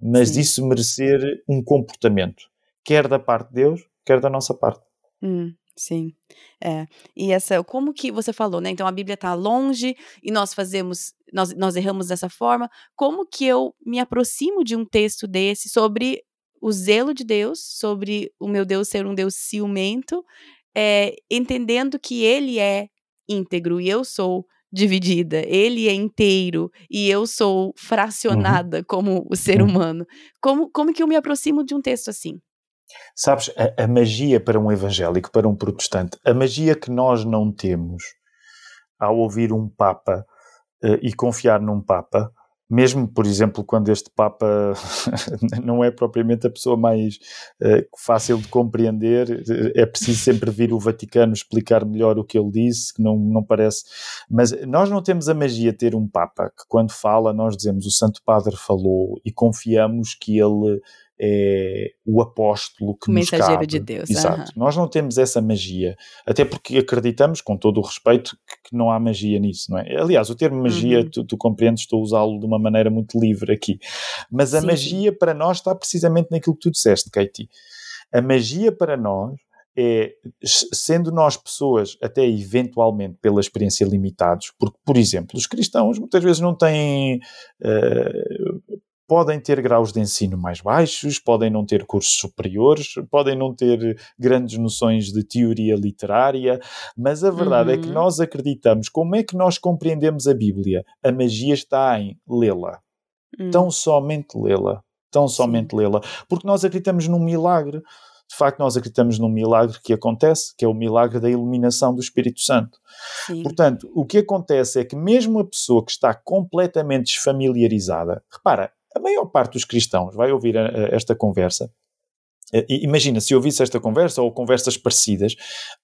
mas Sim. disso merecer um comportamento quer da parte de Deus, quer da nossa parte. Hum, sim. É. E essa, como que você falou, né? Então a Bíblia está longe e nós fazemos, nós, nós erramos dessa forma. Como que eu me aproximo de um texto desse sobre o zelo de Deus, sobre o meu Deus ser um Deus ciumento, é, entendendo que Ele é íntegro e eu sou dividida, ele é inteiro e eu sou fracionada uhum. como o ser uhum. humano. Como, como que eu me aproximo de um texto assim? Sabes, a, a, magia para um evangélico, para um protestante, a magia que nós não temos ao ouvir um Papa uh, e confiar num Papa, mesmo, por exemplo, quando este Papa [LAUGHS] não é propriamente a pessoa mais uh, fácil de compreender, é preciso sempre vir o Vaticano explicar melhor o que ele disse, que não, não parece. Mas nós não temos a magia de ter um Papa que, quando fala, nós dizemos o Santo Padre falou e confiamos que ele é o apóstolo que o nos mensageiro cabe. de Deus. Exato. Nós não temos essa magia, até porque acreditamos, com todo o respeito, que, que não há magia nisso, não é? Aliás, o termo magia, uhum. tu, tu, compreendes, estou a usá-lo de uma maneira muito livre aqui. Mas a sim, magia para nós está precisamente naquilo que tu disseste, Katie. A magia para nós é, sendo nós pessoas até eventualmente pela experiência limitados, porque, por exemplo, os cristãos muitas vezes não têm uh, podem ter graus de ensino mais baixos, podem não ter cursos superiores, podem não ter grandes noções de teoria literária, mas a verdade uhum. é que uhum. nós acreditamos. Como é que nós compreendemos a Bíblia? A magia está em lê-la. Uhum. Tão somente lê-la. Tão somente lê-la. Porque nós acreditamos num milagre. De facto, nós acreditamos num milagre que acontece, que é o milagre da iluminação do Espírito Santo. Sim. Portanto, o que acontece é que mesmo a pessoa que está completamente desfamiliarizada, repara, a maior parte dos cristãos vai ouvir a, a esta conversa eh, imagina, se ouvisse esta conversa ou conversas parecidas,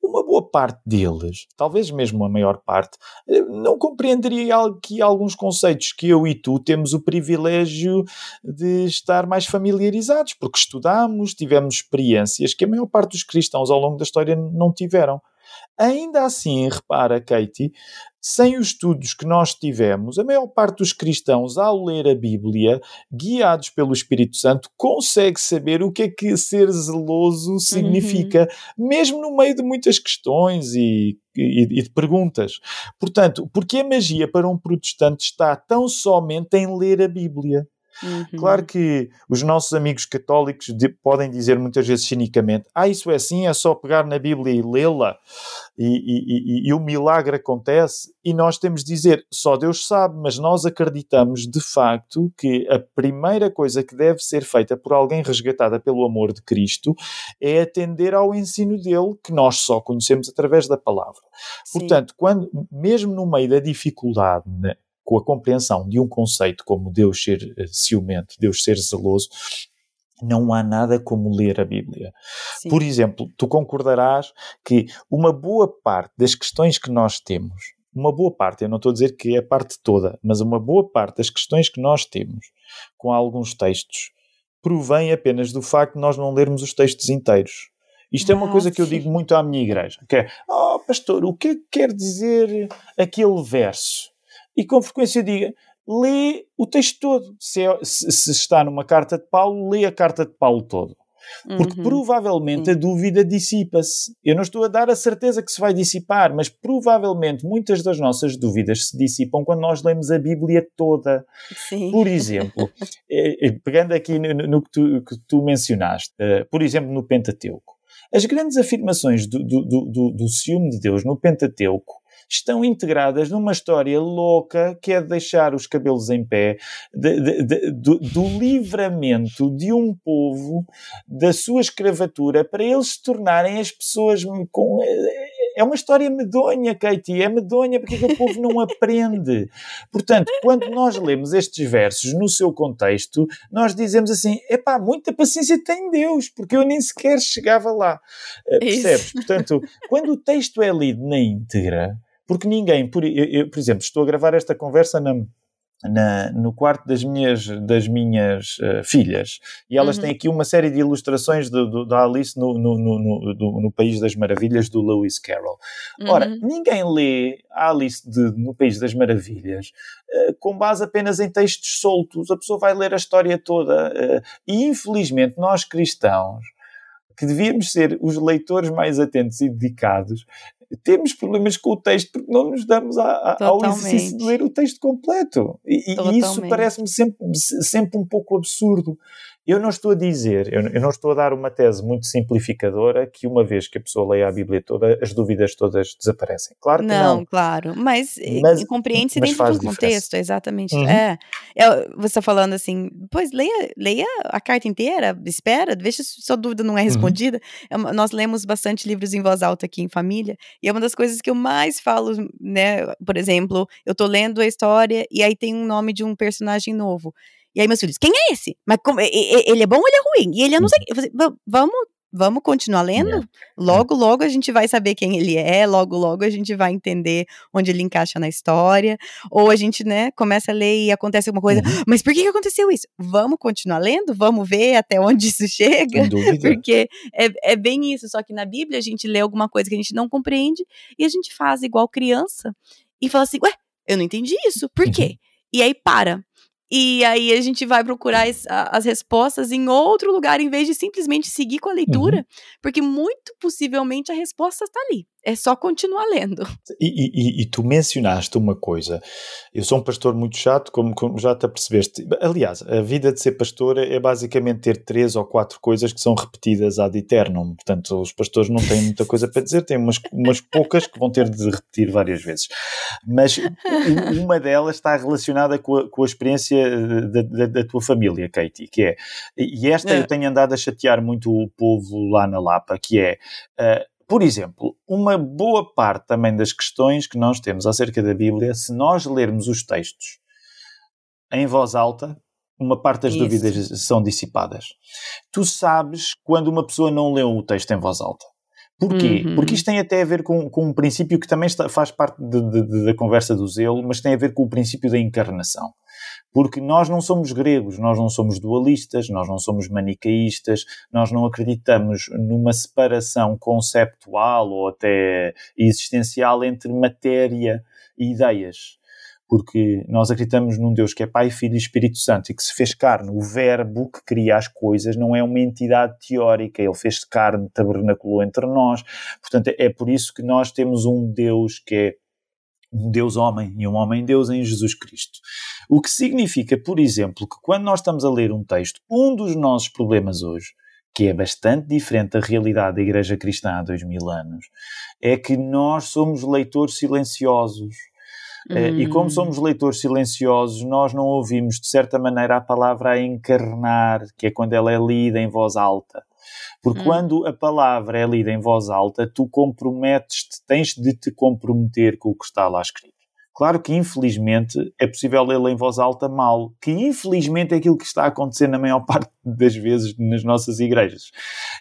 uma boa parte deles, talvez mesmo a maior parte, eh, não compreenderia que alguns conceitos que eu e tu temos o privilégio de estar mais familiarizados, porque estudamos, tivemos experiências que a maior parte dos cristãos ao longo da história não tiveram. Ainda assim, repara, Katie, sem os estudos que nós tivemos, a maior parte dos cristãos, ao ler a Bíblia, guiados pelo Espírito Santo, consegue saber o que é que ser zeloso significa, uhum. mesmo no meio de muitas questões e, e, e de perguntas. Portanto, porque a magia para um protestante está tão somente em ler a Bíblia? Uhum. Claro que os nossos amigos católicos de, podem dizer muitas vezes cinicamente: ah, isso é assim, é só pegar na Bíblia e lê-la e, e, e, e, o milagre acontece. E nós temos de dizer: só Deus sabe, mas nós acreditamos de facto que a primeira coisa que deve ser feita por alguém resgatada pelo amor de Cristo é atender ao ensino dele, que nós só conhecemos através da palavra. Sim. Portanto, quando, mesmo no meio da dificuldade, né, com a compreensão de um conceito como Deus ser eh, ciumento, Deus ser zeloso, não há nada como ler a Bíblia. Sim. Por exemplo, tu concordarás que uma boa parte das questões que nós temos, uma boa parte, eu não estou a dizer que é a parte toda, mas uma boa parte das questões que nós temos com alguns textos provém apenas do facto de nós não lermos os textos inteiros. Isto é uma coisa que eu digo muito à minha igreja, que é, oh pastor, o que é que quer dizer aquele verso? E com frequência diga, lê o texto todo. Se, é, se, se, está numa carta de Paulo, lê a carta de Paulo todo. Porque uhum. provavelmente a dúvida dissipa-se. Eu não estou a dar a certeza que se vai dissipar, mas provavelmente muitas das nossas dúvidas se dissipam quando nós lemos a Bíblia toda. Sim. Por exemplo, [LAUGHS] eh, eh, pegando aqui no, no que, tu, que, tu, mencionaste, uh, por exemplo, no Pentateuco. As grandes afirmações do, do, do, do ciúme de Deus no Pentateuco estão integradas numa história louca que é de deixar os cabelos em pé, de, de, de, do, do, livramento de um povo da sua escravatura para eles se tornarem as pessoas com. É uma história medonha, Katie, é medonha porque o povo não aprende. Portanto, quando nós lemos estes versos no seu contexto, nós dizemos assim: epá, muita paciência tem Deus, porque eu nem sequer chegava lá. Eh, percebes? Portanto, quando o texto é lido na íntegra, porque ninguém, por, eu, eu, por exemplo, estou a gravar esta conversa na, na, no quarto das minhas, das minhas uh, filhas. E elas uhum. têm aqui uma série de ilustrações do, do, da Alice no, no, no, do, no, País das Maravilhas, do Lewis Carroll. Uhum. Ora, ninguém lê a Alice de, no País das Maravilhas uh, com base apenas em textos soltos. A pessoa vai ler a história toda. Uh, e, infelizmente, nós cristãos que devíamos ser os leitores mais atentos e dedicados, temos problemas com o texto porque não nos damos a, a, ao exercício de ler o texto completo. E, e isso parece-me sempre, sempre um pouco absurdo. Eu não estou a dizer, eu, eu, não estou a dar uma tese muito simplificadora que uma vez que a pessoa leia a Bíblia toda, as dúvidas todas desaparecem. Claro que não. Não, claro, mas, eh, mas compreende-se dentro do contexto, exatamente. Uhum. É, é, você está falando assim, pois leia, leia a carta inteira, espera, veja se sua dúvida não é uhum. respondida. Uhum. Nós lemos bastante livros em voz alta aqui em família, e é uma das coisas que eu mais falo, né, por exemplo, eu estou lendo a história e aí tem um nome de um personagem novo. E aí meus filhos, quem é esse? Mas como, ele é bom ou ele é ruim? E ele é não sei. Eu falei, vamos, vamos continuar lendo? É. Logo, logo a gente vai saber quem ele é, logo, logo a gente vai entender onde ele encaixa na história. Ou a gente, né, começa a ler e acontece alguma coisa. Uhum. Mas por que aconteceu isso? Vamos continuar lendo? Vamos ver até onde isso chega? Porque é, é bem isso. Só que na Bíblia a gente lê alguma coisa que a gente não compreende e a gente faz igual criança e fala assim: ué, eu não entendi isso. Por quê? Uhum. E aí para. E aí a gente vai procurar as, as, respostas em outro lugar, em vez de simplesmente seguir com a leitura, uhum. porque muito possivelmente a resposta está ali. É só continuar lendo. E, e, e, tu mencionaste uma coisa. Eu sou um pastor muito chato, como, como, já te apercebeste. Aliás, a vida de ser pastor é basicamente ter três ou quatro coisas que são repetidas ad eternum. Portanto, os pastores não têm muita coisa para dizer, têm umas, umas poucas que vão ter de repetir várias vezes. Mas uma delas está relacionada com a, com a experiência da, da, da, tua família, Katie, que é. E esta é. eu tenho andado a chatear muito o povo lá na Lapa, que é. Uh, por exemplo, uma boa parte também das questões que nós temos acerca da Bíblia, se nós lermos os textos em voz alta, uma parte das Isso. dúvidas são dissipadas. Tu sabes quando uma pessoa não leu o texto em voz alta. Porquê? Uhum. Porque isto tem até a ver com, com um princípio que também está, faz parte de, de, da conversa do zelo, mas tem a ver com o princípio da encarnação. Porque nós não somos gregos, nós não somos dualistas, nós não somos manicaístas, nós não acreditamos numa separação conceptual ou até existencial entre matéria e ideias porque nós acreditamos num Deus que é Pai, Filho e Espírito Santo e que se fez carne. O Verbo que cria as coisas não é uma entidade teórica, ele fez carne, tabernaculou entre nós. Portanto, é por isso que nós temos um Deus que é um Deus homem e um homem Deus em Jesus Cristo. O que significa, por exemplo, que quando nós estamos a ler um texto, um dos nossos problemas hoje, que é bastante diferente da realidade da Igreja Cristã há dois mil anos, é que nós somos leitores silenciosos. Hum. E como hum. somos leitores silenciosos, nós não ouvimos, de certa maneira, a palavra a encarnar, que é quando ela é lida em voz alta. Porque hum. quando a palavra é lida em voz alta, tu comprometes-te, tens de te comprometer com o que está lá escrito. Claro que, infelizmente, é possível lê-la em voz alta mal, que infelizmente é aquilo que está a acontecer na maior [LAUGHS] parte das vezes nas nossas igrejas.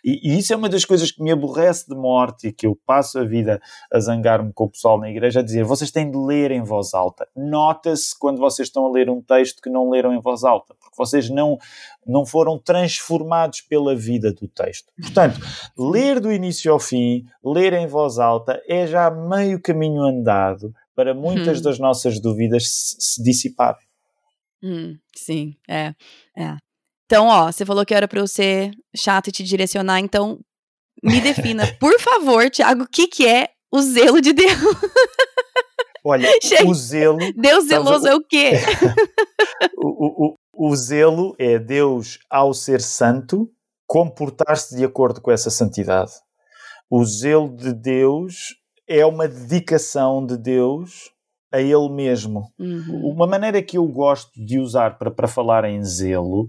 E, e isso é uma das coisas que me aborrece de morte e que eu passo a vida a zangar-me com o pessoal na igreja, a dizer: vocês têm de ler em voz alta. Nota-se quando vocês estão a ler um texto que não leram em voz alta, porque vocês não, não foram transformados pela vida do texto. Portanto, ler do início ao fim, ler em voz alta, é já meio caminho andado para muitas hum. das nossas dúvidas se, se dissiparem. Hum, sim, é, é. Então, ó, você falou que era para eu ser chato e te direcionar, então me defina, [LAUGHS] por favor, Tiago, o que, que é o zelo de Deus? Olha, [LAUGHS] o zelo. Deus zeloso é o quê? [LAUGHS] o, o, o zelo é Deus, ao ser santo, comportar-se de acordo com essa santidade. O zelo de Deus é uma dedicação de Deus a Ele mesmo. Uhum. Uma maneira que eu gosto de usar para, para falar em zelo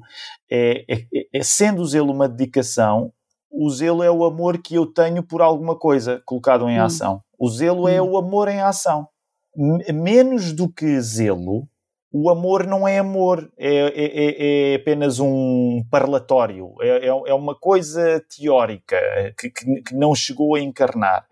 é, é, é, sendo o zelo uma dedicação, o zelo é o amor que eu tenho por alguma coisa colocado em uhum. ação. O zelo uhum. é o amor em ação. Menos do que zelo, o amor não é amor, é, é, é, é apenas um parlatório, é, é, é uma coisa teórica que, que não chegou a encarnar.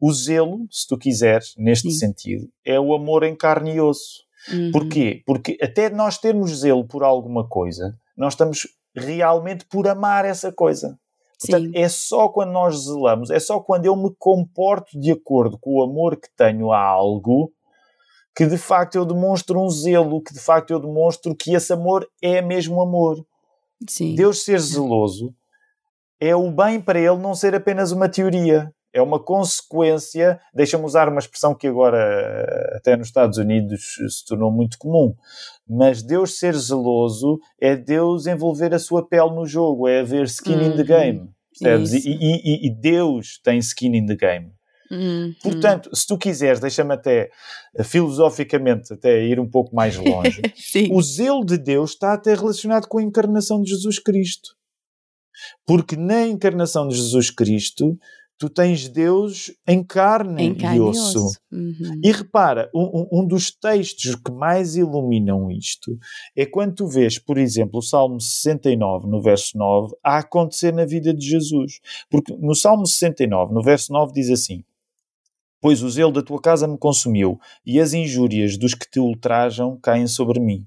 O zelo, se tu quiseres, neste Sim. sentido, é o amor em carne e osso. Uhum. Porquê? Porque até nós termos zelo por alguma coisa, nós estamos realmente por amar essa coisa. Portanto, Sim. é só quando nós zelamos, é só quando eu me comporto de acordo com o amor que tenho a algo que de facto eu demonstro um zelo, que de facto eu demonstro que esse amor é mesmo amor. Sim. Deus ser zeloso é o bem para ele não ser apenas uma teoria é uma consequência, deixa-me usar uma expressão que agora até nos Estados Unidos se tornou muito comum, mas Deus ser zeloso é Deus envolver a sua pele no jogo, é haver skin uhum. in the uhum. game, percebes? E, e, e, Deus tem skin in the game. Uhum. Portanto, se tu quiseres, deixa-me até filosoficamente até ir um pouco mais longe, [LAUGHS] o zelo de Deus está até relacionado com a encarnação de Jesus Cristo. Porque na encarnação de Jesus Cristo, tu tens Deus em carne, em carne e osso. E, osso. Uhum. e repara, um, um, dos textos que mais iluminam isto é quando tu vês, por exemplo, o Salmo 69, no verso 9, a acontecer na vida de Jesus. Porque no Salmo 69, no verso 9, diz assim: Pois o zelo da tua casa me consumiu, e as injúrias dos que te ultrajam caem sobre mim.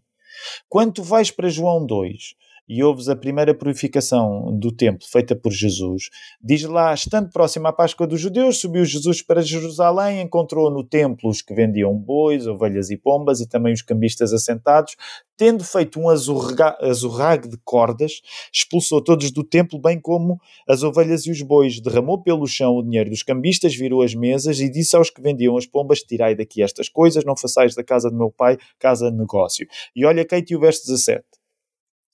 Quando tu vais para João 2, e ouves a primeira purificação do templo feita por Jesus, diz lá, estando próximo à Páscoa dos judeus, subiu Jesus para Jerusalém, encontrou no templo os que vendiam bois, ovelhas e pombas e também os cambistas assentados, tendo feito um azorrague de cordas, expulsou todos do templo, bem como as ovelhas e os bois, derramou pelo chão o dinheiro dos cambistas, virou as mesas e disse aos que vendiam as pombas, tirai daqui estas coisas, não façais da casa do meu pai casa de negócio. E olha, Kate, o verso 17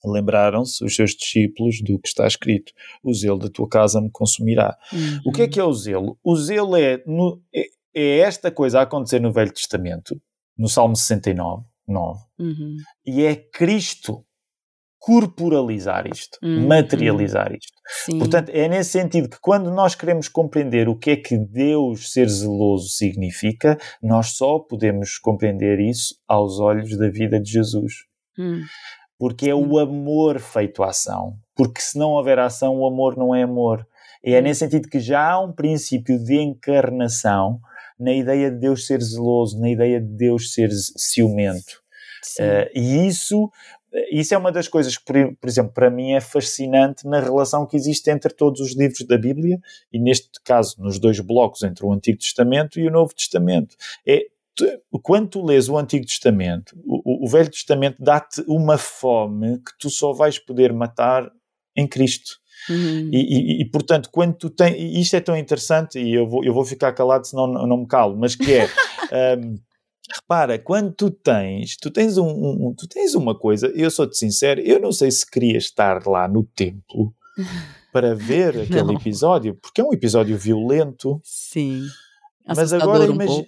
lembraram-se os seus discípulos do que está escrito: O zelo da tua casa me consumirá. Uhum. O que é que é o zelo? O zelo é, no, é, é, esta coisa a acontecer no Velho Testamento, no Salmo 69, 9, uhum. e é Cristo corporalizar isto, uhum. materializar isto. Sim. Portanto, é nesse sentido que quando nós queremos compreender o que é que Deus ser zeloso significa, nós só podemos compreender isso aos olhos da vida de Jesus. Hum porque é o amor feito ação. Porque se não houver ação, o amor não é amor. E é nesse sentido que já há um princípio de encarnação na ideia de Deus ser zeloso, na ideia de Deus ser ciumento. Uh, e isso, isso é uma das coisas que, por, por, exemplo, para mim é fascinante na relação que existe entre todos os livros da Bíblia, e neste caso, nos dois blocos entre o Antigo Testamento e o Novo Testamento. É quando tu lês o Antigo Testamento, o, o Velho Testamento dá-te uma fome que tu só vais poder matar em Cristo. Uhum. E, e, e, portanto, quando tu tens. Isto é tão interessante, e eu vou, eu vou ficar calado senão não, não me calo, mas que é. [LAUGHS] um, repara, quando tu tens, tu tens, um, um, tu tens uma coisa, eu sou-te sincero, eu não sei se queria estar lá no templo para ver [LAUGHS] aquele não. episódio, porque é um episódio violento. Sim. Mas agora imagina.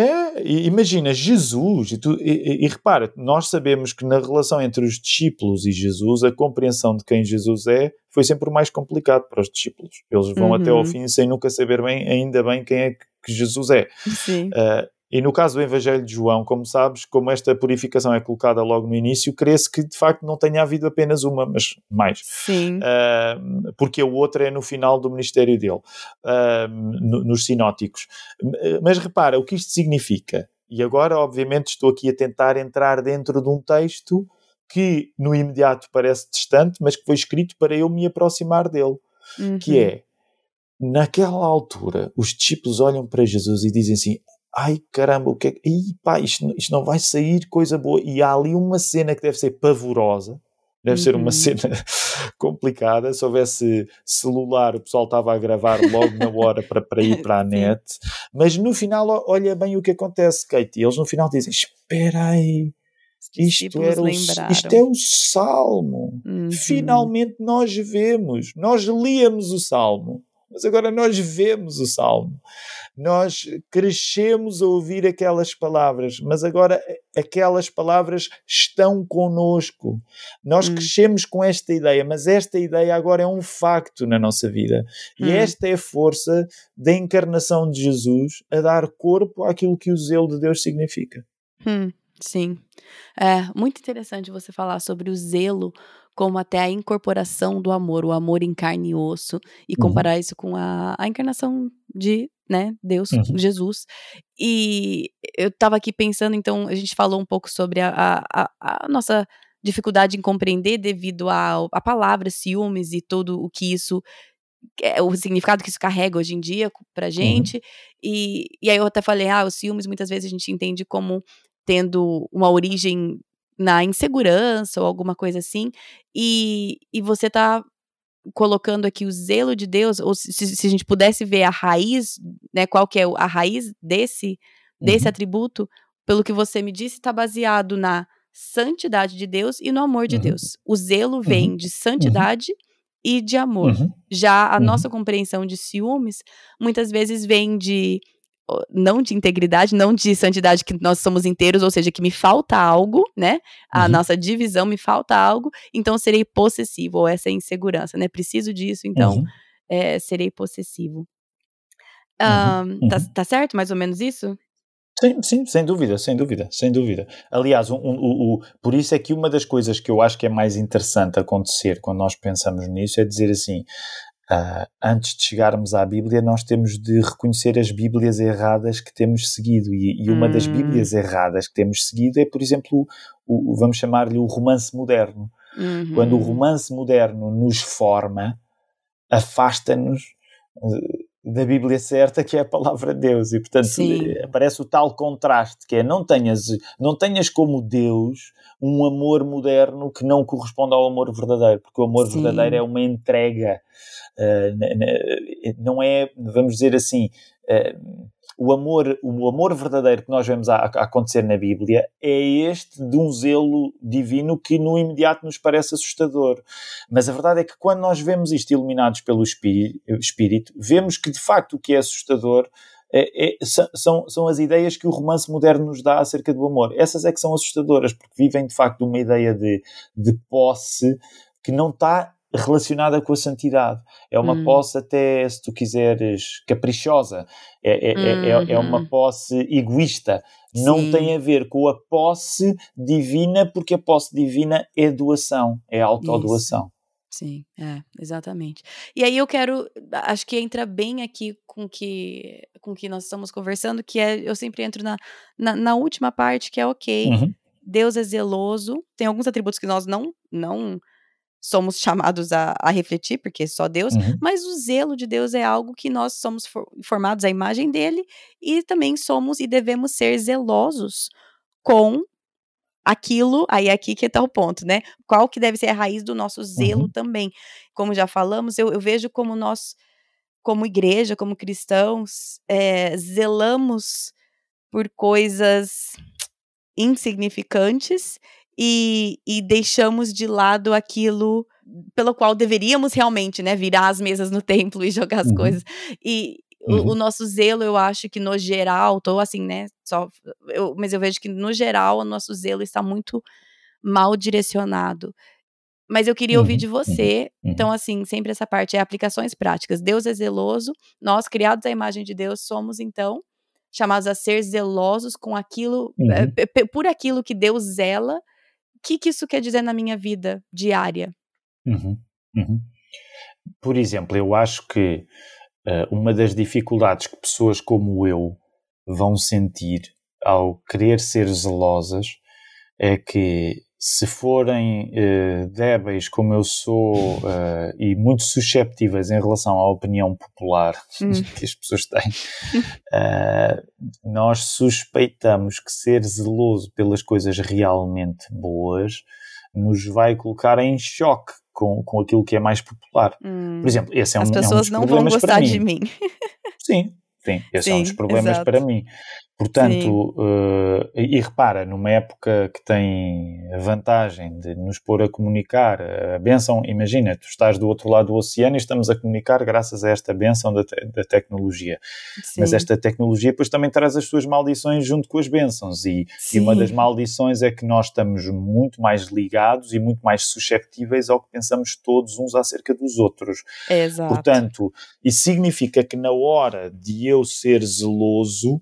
É, imagina, Jesus, e, tu, e, e, repara, nós sabemos que na relação entre os discípulos e Jesus, a compreensão de quem Jesus é foi sempre o mais complicado para os discípulos. Eles vão uhum. até ao fim sem nunca saber bem, ainda bem, quem é que Jesus é. Sim. Uh, e no caso do Evangelho de João, como sabes, como esta purificação é colocada logo no início, crê-se que de facto não tenha havido apenas uma, mas mais. Sim. Uh, porque o outro é no final do ministério dele, uh, no, nos sinóticos. Mas repara, o que isto significa? E agora, obviamente, estou aqui a tentar entrar dentro de um texto que no imediato parece distante, mas que foi escrito para eu me aproximar dele. Uhum. Que é, naquela altura, os discípulos olham para Jesus e dizem assim: ai caramba, o que é que. Ih, pá, isto, isto não vai sair coisa boa. E há ali uma cena que deve ser pavorosa, deve uhum. ser uma uhum. cena [LAUGHS] complicada. Se houvesse celular, o pessoal estava a gravar logo na hora para, para ir para a [LAUGHS] net. Mas no final, olha bem o que acontece, Kate. Eles no final dizem: Espera aí. Isto, era o, isto é o Salmo. Uhum. Finalmente nós vemos, nós líamos o Salmo, mas agora nós vemos o Salmo nós crescemos a ouvir aquelas palavras, mas agora aquelas palavras estão conosco. Nós hum. crescemos com esta ideia, mas esta ideia agora é um facto na nossa vida. E hum. esta é a força da encarnação de Jesus a dar corpo àquilo que o zelo de Deus significa. Hum, sim. É muito interessante você falar sobre o zelo como até a incorporação do amor, o amor em carne e osso, e uhum. comparar uhum. isso com a, a encarnação de né, Deus, uhum. Jesus. E eu estava aqui pensando, então, a gente falou um pouco sobre a, a, a nossa dificuldade em compreender devido à palavra ciúmes e todo o que isso é, o significado que isso carrega hoje em dia pra gente. Uhum. E, e aí eu até falei, ah, os ciúmes muitas vezes a gente entende como tendo uma origem na insegurança ou alguma coisa assim. E, e você tá colocando aqui o zelo de Deus, ou se, se, a gente pudesse ver a raiz, né, qual que é a raiz desse, desse uhum. atributo, pelo que você me disse, está baseado na santidade de Deus e no amor de uhum. Deus. O zelo vem uhum. de santidade e de amor. Uhum. Já a nossa uhum. compreensão de ciúmes, muitas vezes vem de não de integridade, não de santidade que nós somos inteiros, ou seja, que me falta algo, né? A uhum. nossa divisão me falta algo, então serei possessivo, ou essa é insegurança, né? Preciso disso, então uhum. é, serei possessivo. Um, tá, uhum. tá certo, mais ou menos isso? Sim, sim, sem dúvida, sem dúvida, sem dúvida. Aliás, um, um, um, por isso é que uma das coisas que eu acho que é mais interessante acontecer quando nós pensamos nisso é dizer assim: Uh, antes de chegarmos à Bíblia, nós temos de reconhecer as Bíblias erradas que temos seguido. E, e uma hum. das Bíblias erradas que temos seguido é, por exemplo, o, o vamos chamar-lhe o romance moderno. Uhum. Quando o romance moderno nos forma, afasta-nos eh, da Bíblia certa, que é a palavra de Deus. E, portanto, Sim. aparece o tal contraste, que é não tenhas, não tenhas como Deus um amor moderno que não corresponde ao amor verdadeiro, porque o amor Sim. verdadeiro é uma entrega. n- não é, vamos dizer assim, eh, o amor, o amor verdadeiro que nós vemos a, a acontecer na Bíblia é este de um zelo divino que no imediato nos parece assustador. Mas a verdade é que quando nós vemos isto iluminados pelo Espí- Espírito, vemos que de facto o que é assustador é- é- são, são as ideias que o romance moderno nos dá acerca do amor. Essas é que são assustadoras, porque vivem de facto uma ideia de, de posse que não está relacionada com a santidade. É uma Hum. posse até, se tu quiseres, caprichosa. É, é, é- é- é uma Uhum. posse egoísta. Não Sim. tem a ver com a posse divina, porque a posse divina é doação, é autodoação. Sim, é, exatamente. E aí eu quero, acho que entra bem aqui com que, com que nós estamos conversando, que é, eu sempre entro na, na, na última parte, que é ok, Uhum. Deus é zeloso, tem alguns atributos que nós não, não somos chamados a, a refletir, porque é só Deus, Uhum. mas o zelo de Deus é algo que nós somos for- formados à imagem dele e também somos e devemos ser zelosos com aquilo, aí é aqui que está o ponto, né? Qual que deve ser a raiz do nosso zelo Uhum. também. Como já falamos, eu, eu vejo como nós, como igreja, como cristãos, é, zelamos por coisas insignificantes e, e deixamos de lado aquilo pelo qual deveríamos realmente, né, virar as mesas no [LAUGHS] templo e jogar as Uhum. coisas. E o, Uhum. o nosso zelo, eu acho que no geral, tô assim, né, só, eu, mas eu vejo que no geral o nosso zelo está muito mal direcionado. Mas eu queria ouvir Uhum, de você, uhum. então assim, sempre essa parte é aplicações práticas. Deus é zeloso, nós criados à imagem de Deus somos então chamados a ser zelosos com aquilo, Uhum. pe- por aquilo que Deus zela. O que, que isso quer dizer na minha vida diária? Uhum, uhum. Por exemplo, eu acho que eh, uma das dificuldades que pessoas como eu vão sentir ao querer ser zelosas é que se forem eh, débeis como eu sou eh, e muito susceptíveis em relação à opinião popular [LAUGHS] Hum. que as pessoas têm, eh, nós suspeitamos que ser zeloso pelas coisas realmente boas nos vai colocar em choque com, com aquilo que é mais popular. Hum, Por exemplo, esse é um, as é um pessoas dos não vão gostar mim. de mim. Sim, sim, esse é um dos Sim, problemas exato. para mim. Portanto, eh, e repara, numa época que tem a vantagem de nos pôr a comunicar, a benção, imagina, tu estás do outro lado do oceano e estamos a comunicar graças a esta benção da, te- da tecnologia. Mas Sim. esta tecnologia depois também traz as suas maldições junto com as bênçãos e, e uma das maldições é que nós estamos muito mais ligados e muito mais susceptíveis ao que pensamos todos uns acerca dos outros. Exato. Portanto, isso significa que na hora de eu ser zeloso,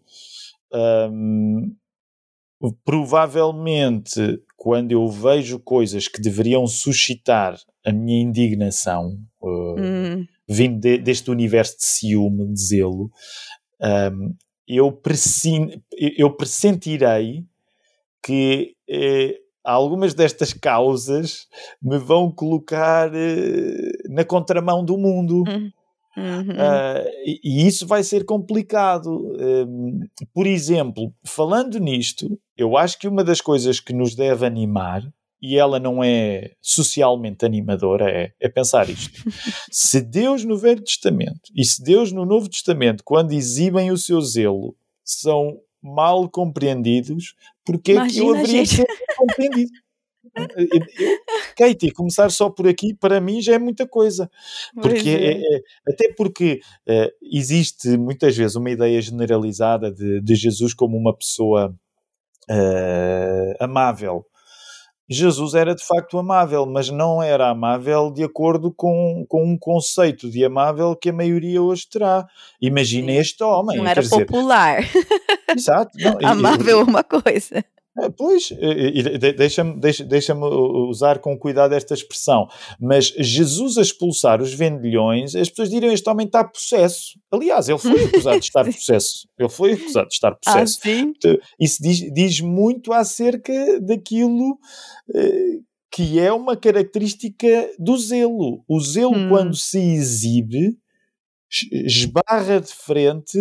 hum, provavelmente quando eu vejo coisas que deveriam suscitar a minha indignação, uh, Hum, vindo de- deste universo de ciúme, de zelo, hum, eu, eu pressentirei que eh, algumas destas causas me vão colocar eh, na contramão do mundo. Uhum. Ah, e, e isso vai ser complicado. Um, por exemplo, falando nisto, eu acho que uma das coisas que nos deve animar, e ela não é socialmente animadora, é, é pensar isto. [LAUGHS] se Deus no Velho Testamento e se Deus no Novo Testamento, quando exibem o seu zelo, são mal compreendidos, porque é que eu haveria de ser compreendido? Eu- Katie, começar só por aqui, para mim já é muita coisa. Porque é. é- é- até porque eh, existe muitas vezes uma ideia generalizada de, de Jesus como uma pessoa eh, amável. Jesus era de facto amável, mas não era amável de acordo com, com um conceito de amável que a maioria hoje terá. Imagina este homem, Não era dizer, popular. exato. não, [LAUGHS] Amável é uma coisa. Ah, Pois, de- deixa-me deixa, deixa-me usar com cuidado esta expressão, mas Jesus a expulsar os vendilhões, as pessoas diriam este homem está possesso. Aliás, ele foi acusado de [LAUGHS] estar possesso. Ele foi acusado de estar Ah, possesso. sim? Isso diz, diz muito acerca daquilo eh, que é uma característica do zelo. O zelo, hum. quando se exibe, esbarra de frente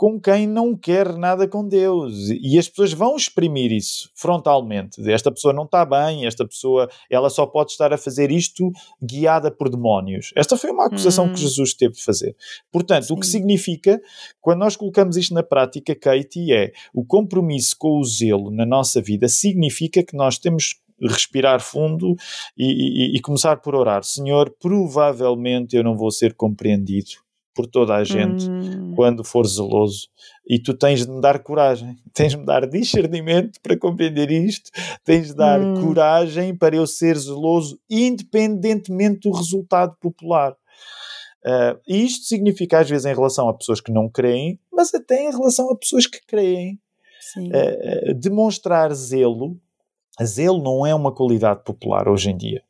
com quem não quer nada com Deus. E as pessoas vão exprimir isso frontalmente. Esta pessoa não está bem, esta pessoa ela só pode estar a fazer isto guiada por demónios. Esta foi uma acusação hum. que Jesus teve de fazer. Portanto, Sim. o que significa, quando nós colocamos isto na prática, Katie, é o compromisso com o zelo na nossa vida significa que nós temos respirar fundo e, e, e começar por orar. Senhor, provavelmente eu não vou ser compreendido por toda a gente hum. quando for zeloso. E tu tens de me dar coragem, [LAUGHS] tens de me dar discernimento para compreender isto, tens de dar hum. coragem para eu ser zeloso, independentemente do resultado popular. Uh, e isto significa, às vezes, em relação a pessoas que não creem, mas até em relação a pessoas que creem. Uh, demonstrar zelo, zelo não é uma qualidade popular hoje em dia.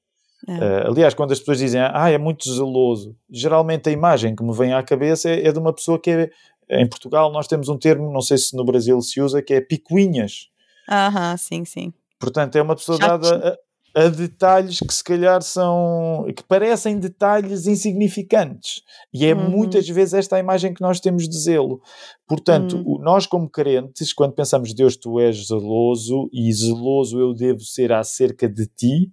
É. Uh, aliás, quando as pessoas dizem, ah, é muito zeloso, geralmente a imagem que me vem à cabeça é, é de uma pessoa que é. Em Portugal, nós temos um termo, não sei se no Brasil se usa, que é picuinhas. Aham, sim, sim. Portanto, é uma pessoa dada a, a, detalhes que se calhar são. que parecem detalhes insignificantes. E é uhum. muitas vezes esta a imagem que nós temos de zelo. Portanto, uhum. nós, como crentes, quando pensamos, Deus, tu és zeloso e zeloso eu devo ser acerca de ti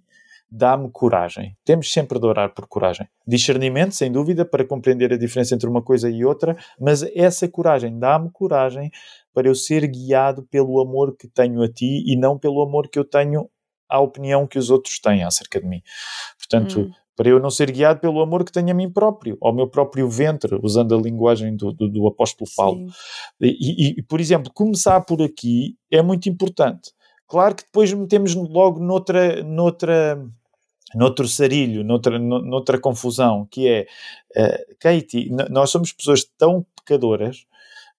dá-me coragem. Temos sempre de orar por coragem. Discernimento, sem dúvida, para compreender a diferença entre uma coisa e outra, mas essa coragem, dá-me coragem para eu ser guiado pelo amor que tenho a ti e não pelo amor que eu tenho à opinião que os outros têm acerca de mim. Portanto, hum. para eu não ser guiado pelo amor que tenho a mim próprio, ao meu próprio ventre, usando a linguagem do, do, do apóstolo Paulo. E, e, por exemplo, começar por aqui é muito importante. Claro que depois metemos logo noutra, noutra noutro sarilho, noutra, noutra confusão, que é, uh, Katie, nós somos pessoas tão pecadoras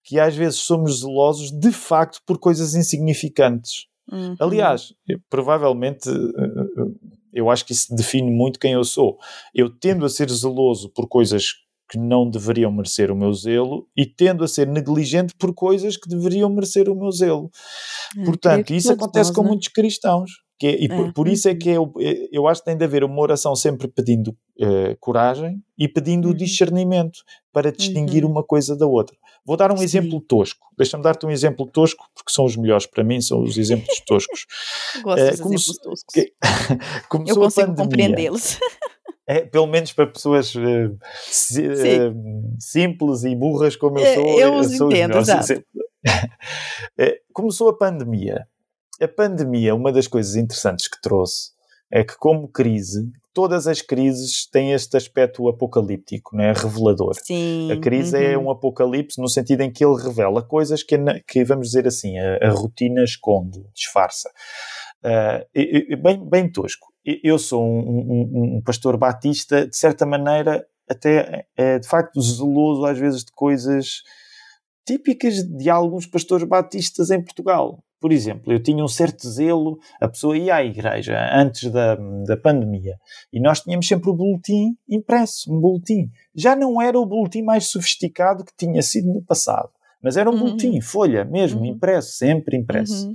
que às vezes somos zelosos de facto por coisas insignificantes. Uhum. Aliás, eu, provavelmente, uh, eu acho que isso define muito quem eu sou. Eu tendo a ser zeloso por coisas que não deveriam merecer o meu zelo e tendo a ser negligente por coisas que deveriam merecer o meu zelo. É, Portanto, isso acontece nós, com né? muitos cristãos. Que é, e é. Por, por, isso é que eu, eu acho que tem de haver uma oração sempre pedindo uh, coragem e pedindo uhum. discernimento para distinguir uhum. uma coisa da outra. Vou dar um Sim. exemplo tosco. Deixa-me dar-te um exemplo tosco, porque são os melhores para mim, são os exemplos [LAUGHS] toscos. Gosto uh, dos exemplos toscos. Que, [LAUGHS] eu consigo compreendê-los. É, pelo menos para pessoas uh, si, uh, simples e burras como eu sou. Eu os entendo, exato. [LAUGHS] Começou a pandemia a pandemia, uma das coisas interessantes que trouxe é que, como crise, todas as crises têm este aspecto apocalíptico, né? revelador. Sim, a crise é uhum. é um apocalipse no sentido em que ele revela coisas que, que vamos dizer assim, a, a rotina esconde, disfarça. Uh, bem, bem tosco. Eu sou um, um, um, pastor batista, de certa maneira, até é, de facto zeloso às vezes de coisas típicas de alguns pastores batistas em Portugal. Por exemplo, eu tinha um certo zelo, a pessoa ia à igreja antes da, da pandemia e nós tínhamos sempre o boletim impresso, um boletim. Já não era o boletim mais sofisticado que tinha sido no passado, mas era um uhum. boletim, folha mesmo, uhum. impresso, sempre impresso. Uhum.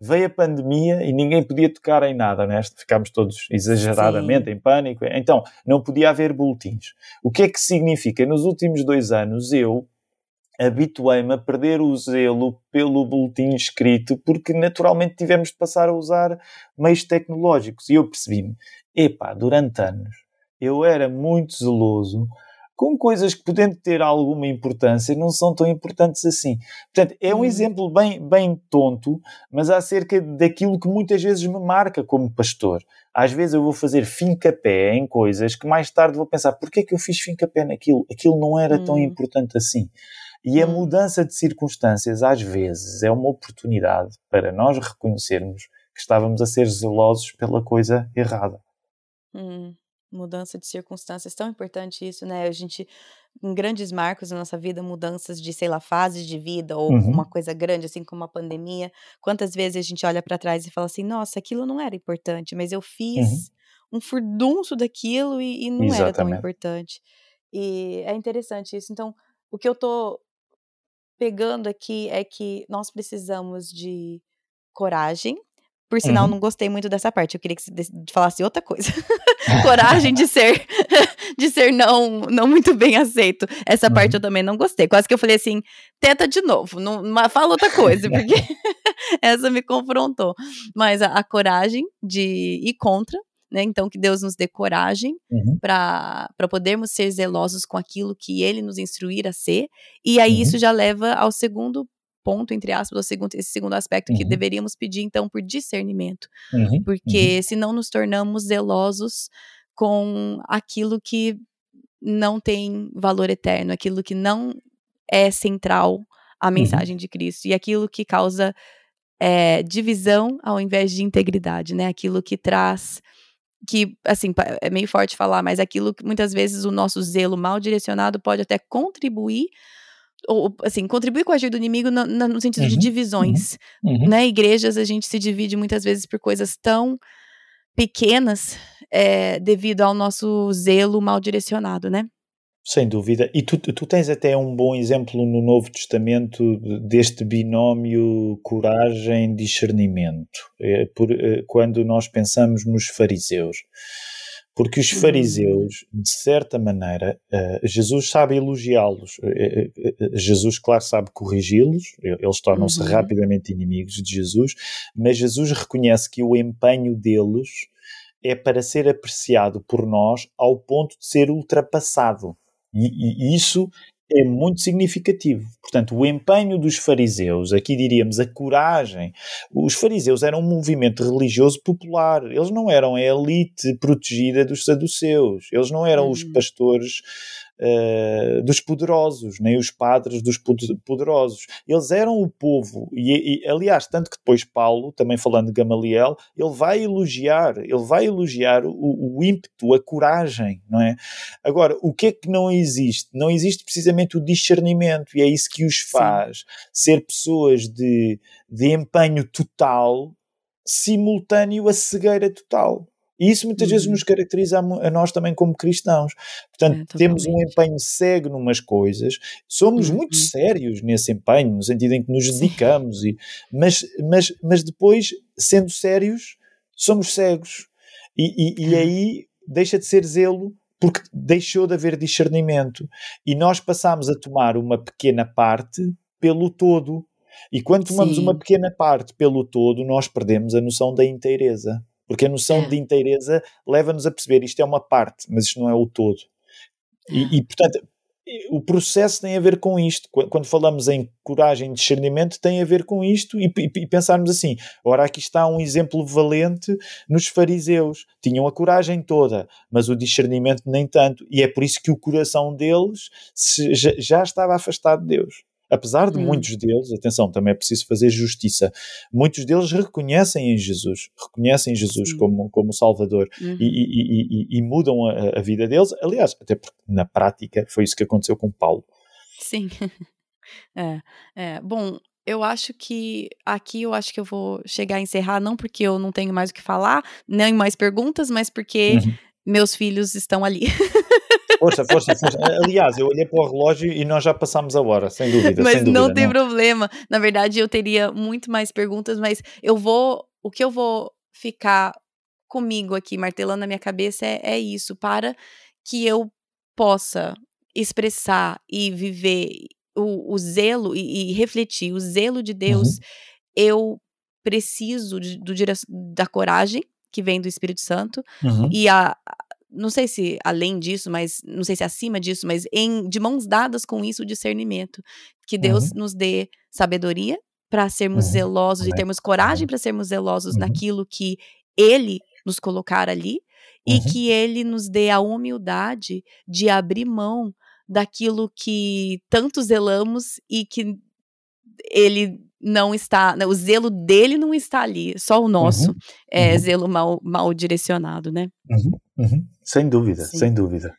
Veio a pandemia e ninguém podia tocar em nada, né? ficámos todos exageradamente Sim. em pânico, então não podia haver boletins. O que é que significa? Nos últimos dois anos eu habituei-me a perder o zelo pelo boletim escrito, porque naturalmente tivemos de passar a usar meios tecnológicos. E eu percebi-me, epá, durante anos eu era muito zeloso com coisas que, podendo ter alguma importância, não são tão importantes assim. Portanto, é um uhum. exemplo bem, bem tonto, mas acerca daquilo que muitas vezes me marca como pastor. Às vezes eu vou fazer fim-capé em coisas que mais tarde vou pensar, porquê é que eu fiz fim-capé naquilo? Aquilo não era tão uhum. importante assim. E a mudança de circunstâncias, às vezes, é uma oportunidade para nós reconhecermos que estávamos a ser zelosos pela coisa errada. Hum, mudança de circunstâncias, tão importante isso, né? A gente, em grandes marcos da nossa vida, mudanças de, sei lá, fases de vida ou uhum. uma coisa grande, assim como a pandemia. Quantas vezes a gente olha para trás e fala assim: nossa, aquilo não era importante, mas eu fiz uhum. um furdunço daquilo e, e não Exatamente. era tão importante. E é interessante isso. Então, o que eu tô pegando aqui é que nós precisamos de coragem por sinal, uhum. não gostei muito dessa parte. Eu queria que você falasse outra coisa. [LAUGHS] [LAUGHS] Coragem de ser [LAUGHS] de ser não não muito bem aceito. Essa uhum. parte eu também não gostei. Quase que eu falei assim, teta de novo. Não, fala outra coisa, porque essa me confrontou. Mas a, a, coragem de ir contra, né? Então que Deus nos dê coragem uhum. para podermos ser zelosos com aquilo que Ele nos instruir a ser. E aí uhum. isso já leva ao segundo ponto, entre aspas, o segundo, esse segundo aspecto uhum. que deveríamos pedir, então, por discernimento. Uhum. Porque uhum. se não nos tornamos zelosos com aquilo que não tem valor eterno, aquilo que não é central à uhum. mensagem de Cristo e aquilo que causa é, divisão ao invés de integridade, né? Aquilo que traz que, assim, é meio forte falar, mas aquilo que muitas vezes o nosso zelo mal direcionado pode até contribuir ou assim, contribuir com o agir do inimigo no, no sentido uhum, de divisões, uhum, uhum. né? Igrejas a gente se divide muitas vezes por coisas tão pequenas é, devido ao nosso zelo mal direcionado, né? Sem dúvida. E tu, tu tens até um bom exemplo no Novo Testamento deste binómio coragem-discernimento, é, é, quando nós pensamos nos fariseus. Porque os fariseus, de certa maneira, uh, Jesus sabe elogiá-los. Uh, Jesus, claro, sabe corrigi-los, eles tornam-se uhum. rapidamente inimigos de Jesus, mas Jesus reconhece que o empenho deles é para ser apreciado por nós ao ponto de ser ultrapassado. E, e, isso é muito significativo. Portanto, o empenho dos fariseus, aqui diríamos a coragem. Os fariseus eram um movimento religioso popular. Eles não eram a elite protegida dos saduceus. Eles não eram os uhum. pastores uh, dos poderosos, nem os padres dos poderosos. Eles eram o povo. E, e, aliás, tanto que depois Paulo, também falando de Gamaliel, ele vai elogiar, ele vai elogiar o, o ímpeto, a coragem, não é? Agora, o que é que não existe? Não existe precisamente o discernimento, e é isso que os faz Sim. ser pessoas de, de empenho total simultâneo à cegueira total. E isso muitas uhum. vezes nos caracteriza a, a, nós também como cristãos. Portanto, é, temos um empenho cego numas coisas, somos uhum. muito sérios nesse empenho, no sentido em que nos dedicamos, e, mas, mas, mas depois, sendo sérios, somos cegos. E, e, e uhum. aí deixa de ser zelo porque deixou de haver discernimento. E nós passamos a tomar uma pequena parte pelo todo. E quando tomamos Sim. uma pequena parte pelo todo, nós perdemos a noção da inteireza. Porque a noção de inteireza leva-nos a perceber isto é uma parte, mas isto não é o todo. E, e, portanto, o processo tem a ver com isto. Quando falamos em coragem e discernimento, tem a ver com isto e, e, e, pensarmos assim: ora, aqui está um exemplo valente nos fariseus. Tinham a coragem toda, mas o discernimento nem tanto. E é por isso que o coração deles se, já, já estava afastado de Deus. Apesar de hum. muitos deles, atenção, também é preciso fazer justiça, muitos deles reconhecem em Jesus, reconhecem Jesus como, como Salvador uhum. e, e, e, e, mudam a, a, vida deles. Aliás, até porque na prática foi isso que aconteceu com Paulo. Sim. [LAUGHS] é, é. Bom, eu acho que aqui eu acho que eu vou chegar a encerrar, não porque eu não tenho mais o que falar, nem mais perguntas, mas porque uhum. meus filhos estão ali. [LAUGHS] Força, força, força. Aliás, eu olhei para o relógio e nós já passámos a hora, sem dúvida. Mas sem dúvida, não tem não. problema. Na verdade, eu teria muito mais perguntas, mas eu vou. O que eu vou ficar comigo aqui, martelando na minha cabeça, é, é isso, para que eu possa expressar e viver o, o zelo e, e, refletir o zelo de Deus, uhum. eu preciso de, do, da coragem que vem do Espírito Santo uhum. e a, não sei se além disso, mas não sei se acima disso, mas em de mãos dadas com isso o discernimento, que Deus uhum. nos dê sabedoria para sermos uhum. zelosos e termos coragem uhum. para sermos zelosos uhum. naquilo que ele nos colocar ali e uhum. que ele nos dê a humildade de abrir mão daquilo que tanto zelamos e que ele não está, né, o zelo dele não está ali, só o nosso uhum, é uhum. zelo mal, mal direcionado, né? Uhum, uhum. sem dúvida, Sim. sem dúvida.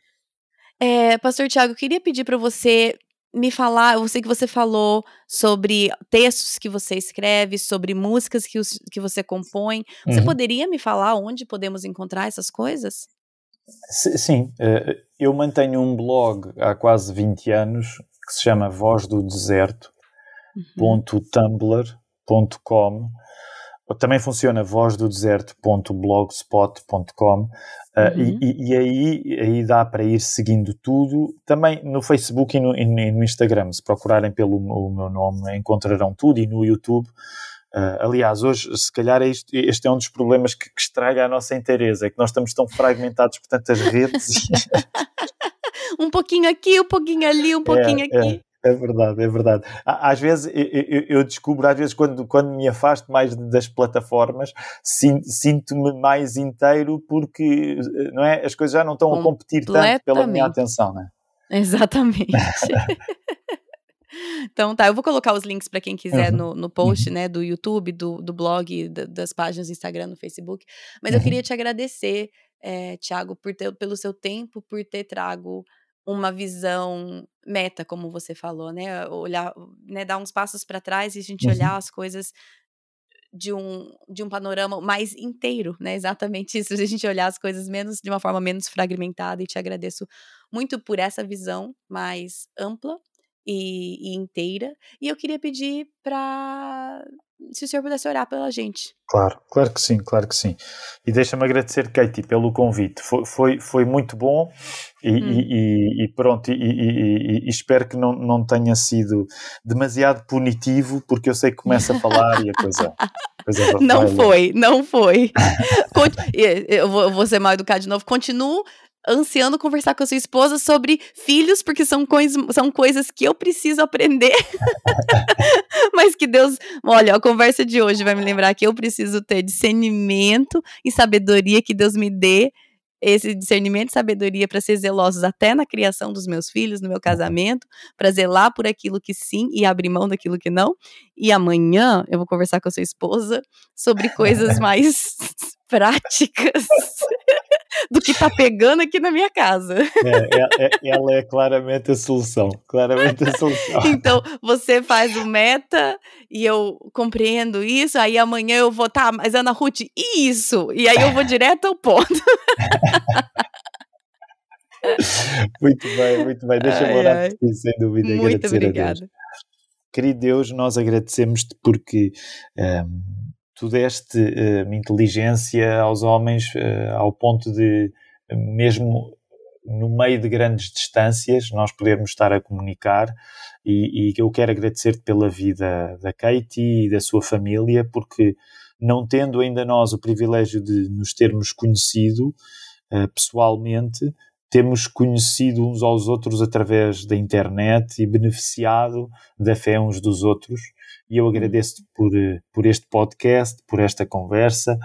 É, Pastor Tiago, eu queria pedir para você me falar, eu sei que você falou sobre textos que você escreve, sobre músicas que, os, que você compõe. Você uhum. poderia me falar onde podemos encontrar essas coisas? Sim, eh, eu mantenho um blog há quase 20 anos que se chama Voz do Deserto, uhum. .tumblr.com também funciona vozdodeserto.blogspot.com uh, uhum. e, e, aí, aí dá para ir seguindo tudo. Também no Facebook e no, e no Instagram, se procurarem pelo meu nome, encontrarão tudo e no YouTube. Uh, aliás, hoje, se calhar, é isto, este é um dos problemas que, que, estraga a nossa inteireza, é que nós estamos tão fragmentados por tantas redes. [LAUGHS] um pouquinho aqui, um pouquinho ali, um [LAUGHS] pouquinho é, aqui. É. Verdade, é verdade. Às vezes eu, eu, descubro, às vezes, quando, quando me afasto mais das plataformas, sinto-me mais inteiro porque não é, as coisas já não estão a competir tanto pela minha atenção, não é? Exatamente. [LAUGHS] Então tá, eu vou colocar os links para quem quiser uhum. no, no post, uhum. né, do YouTube, do, do blog, da, das páginas do Instagram, no Facebook. Mas uhum. eu queria te agradecer, é, Tiago, por ter, pelo seu tempo, por ter trago uma visão meta, como você falou, né? Olhar, né, dar uns passos para trás e a gente olhar uhum. as coisas de um, de um panorama mais inteiro, né? Exatamente isso, a gente olhar as coisas menos de uma forma menos fragmentada e te agradeço muito por essa visão mais ampla e, e inteira. E eu queria pedir para se o senhor pudesse orar pela gente. Claro, claro que sim, claro que sim. E deixa-me agradecer, Katie, pelo convite. Foi, foi, foi muito bom e, hum. e, e pronto, e, e, espero que não, não tenha sido demasiado punitivo, porque eu sei que começa a falar e a coisa. coisa [LAUGHS] não foi, não foi. [LAUGHS] eu vou ser mal educado de novo. Continuo ansiando conversar com a sua esposa sobre filhos, porque são, cois, são coisas que eu preciso aprender. [LAUGHS] Mas que Deus, olha, a conversa de hoje vai me lembrar que eu preciso ter discernimento e sabedoria que Deus me dê esse discernimento e sabedoria para ser zelosos até na criação dos meus filhos, no meu casamento, para zelar por aquilo que sim e abrir mão daquilo que não. E amanhã eu vou conversar com a sua esposa sobre coisas [LAUGHS] mais [LAUGHS] práticas do que tá pegando aqui na minha casa. É, é, é, ela é claramente a solução. Claramente a solução. [LAUGHS] Então, você faz o meta e eu compreendo isso, aí amanhã eu vou, tá, mas Ana Ruth, isso? E aí eu vou direto ao ponto. [LAUGHS] muito bem, muito bem. Deixa-me orar por ti, sem dúvida. Muito obrigada. Querido Deus, nós agradecemos-te porque. Um, tu deste uh, inteligência aos homens uh, ao ponto de, mesmo no meio de grandes distâncias, nós podermos estar a comunicar. E, e eu quero agradecer-te pela vida da Katie e da sua família, porque não tendo ainda nós o privilégio de nos termos conhecido uh, pessoalmente, temos conhecido uns aos outros através da internet e beneficiado da fé uns dos outros e eu agradeço-te por, por este podcast, por esta conversa,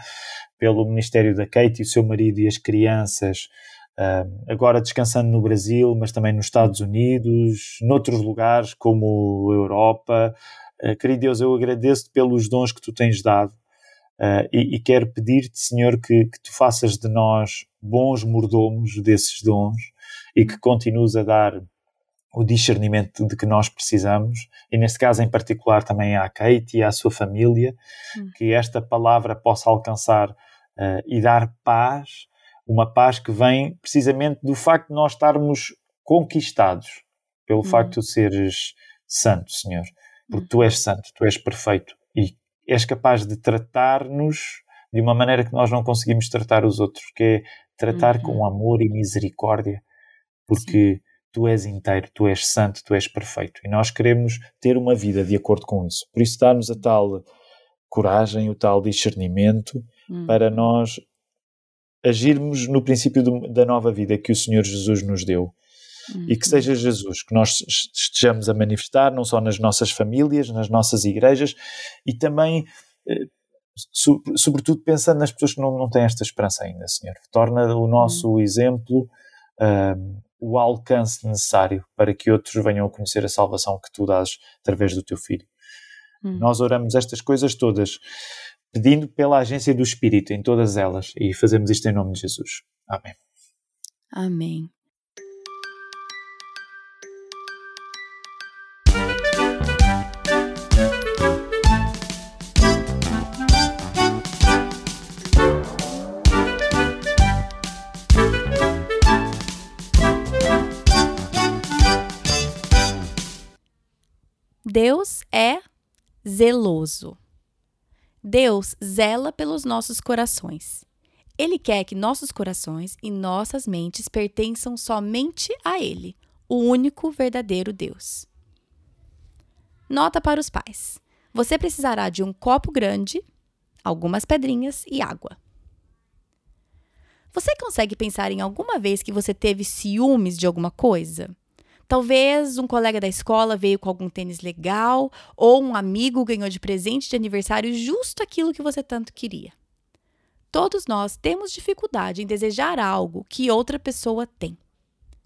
pelo Ministério da Kate e o seu marido e as crianças, uh, agora descansando no Brasil, mas também nos Estados Unidos, noutros lugares como Europa. Uh, querido Deus, eu agradeço-te pelos dons que tu tens dado uh, e, e, quero pedir-te, Senhor, que, que tu faças de nós bons mordomos desses dons e que continues a dar o discernimento de que nós precisamos, e neste caso em particular também à Kate e à sua família, hum. que esta palavra possa alcançar uh, e dar paz, uma paz que vem precisamente do facto de nós estarmos conquistados pelo hum. facto de seres santo, Senhor. Porque hum. tu és santo, tu és perfeito e és capaz de tratar-nos de uma maneira que nós não conseguimos tratar os outros, que é tratar com uhum. amor e misericórdia, porque Sim tu és inteiro, tu és santo, tu és perfeito. E nós queremos ter uma vida de acordo com isso. Por isso dá-nos a tal coragem, o tal discernimento hum. para nós agirmos no princípio do, da nova vida que o Senhor Jesus nos deu. Hum. E que seja Jesus que nós estejamos a manifestar, não só nas nossas famílias, nas nossas igrejas, e também, eh, sobretudo, pensando nas pessoas que não, não têm esta esperança ainda, Senhor. Torna o nosso hum. exemplo uh, o alcance necessário para que outros venham a conhecer a salvação que tu dás através do teu filho. Hum. Nós oramos estas coisas todas pedindo pela agência do Espírito em todas elas e fazemos isto em nome de Jesus. Amém. Amém. Deus é zeloso. Deus zela pelos nossos corações. Ele quer que nossos corações e nossas mentes pertençam somente a Ele, o único verdadeiro Deus. Nota para os pais: você precisará de um copo grande, algumas pedrinhas e água. Você consegue pensar em alguma vez que você teve ciúmes de alguma coisa? Talvez um colega da escola veio com algum tênis legal, ou um amigo ganhou de presente de aniversário justo aquilo que você tanto queria. Todos nós temos dificuldade em desejar algo que outra pessoa tem.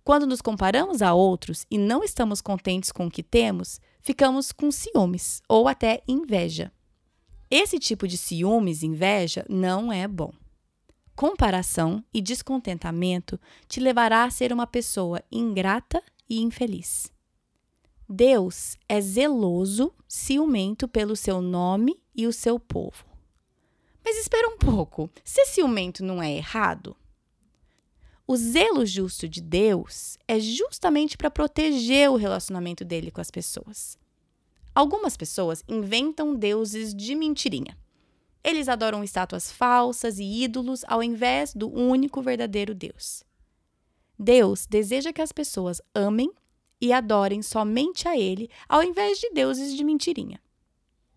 Quando nos comparamos a outros e não estamos contentes com o que temos, ficamos com ciúmes ou até inveja. Esse tipo de ciúmes e inveja não é bom. Comparação e descontentamento te levará a ser uma pessoa ingrata e infeliz. Deus é zeloso, ciumento pelo seu nome e o seu povo. Mas espera um pouco, ser ciumento não é errado? O zelo justo de Deus é justamente para proteger o relacionamento dele com as pessoas. Algumas pessoas inventam deuses de mentirinha. Eles adoram estátuas falsas e ídolos ao invés do único verdadeiro Deus. Deus deseja que as pessoas amem e adorem somente a Ele, ao invés de deuses de mentirinha.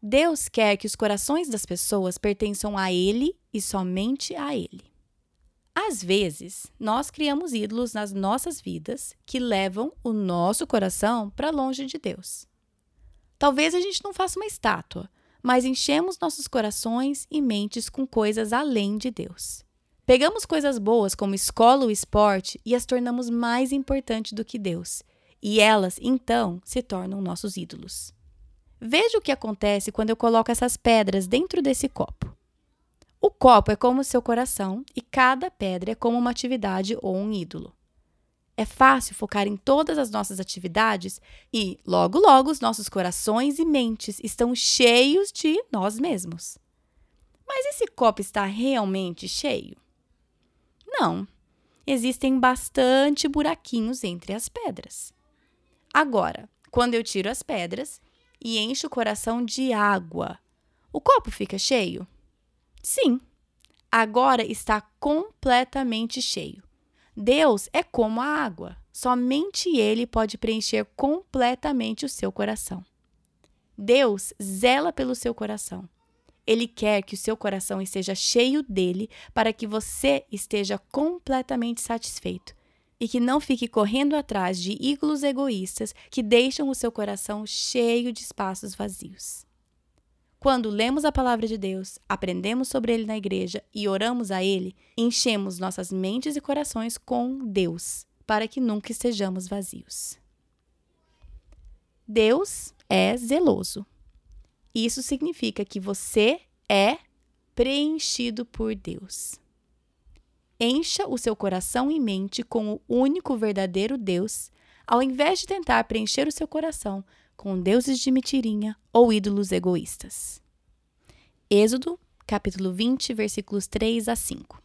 Deus quer que os corações das pessoas pertençam a Ele e somente a Ele. Às vezes, nós criamos ídolos nas nossas vidas que levam o nosso coração para longe de Deus. Talvez a gente não faça uma estátua, mas enchemos nossos corações e mentes com coisas além de Deus. Pegamos coisas boas como escola ou esporte e as tornamos mais importantes do que Deus, e elas, então, se tornam nossos ídolos. Veja o que acontece quando eu coloco essas pedras dentro desse copo. O copo é como o seu coração e cada pedra é como uma atividade ou um ídolo. É fácil focar em todas as nossas atividades e, logo, logo, os nossos corações e mentes estão cheios de nós mesmos. Mas esse copo está realmente cheio? Não. Existem bastante buraquinhos entre as pedras. Agora, quando eu tiro as pedras e encho o coração de água, o copo fica cheio? Sim, agora está completamente cheio. Deus é como a água, somente Ele pode preencher completamente o seu coração. Deus zela pelo seu coração. Ele quer que o seu coração esteja cheio dele para que você esteja completamente satisfeito e que não fique correndo atrás de ídolos egoístas que deixam o seu coração cheio de espaços vazios. Quando lemos a palavra de Deus, aprendemos sobre ele na igreja e oramos a ele, enchemos nossas mentes e corações com Deus, para que nunca estejamos vazios. Deus é zeloso. Isso significa que você é preenchido por Deus. Encha o seu coração e mente com o único verdadeiro Deus, ao invés de tentar preencher o seu coração com deuses de mentirinha ou ídolos egoístas. Êxodo, capítulo 20, versículos 3 a 5.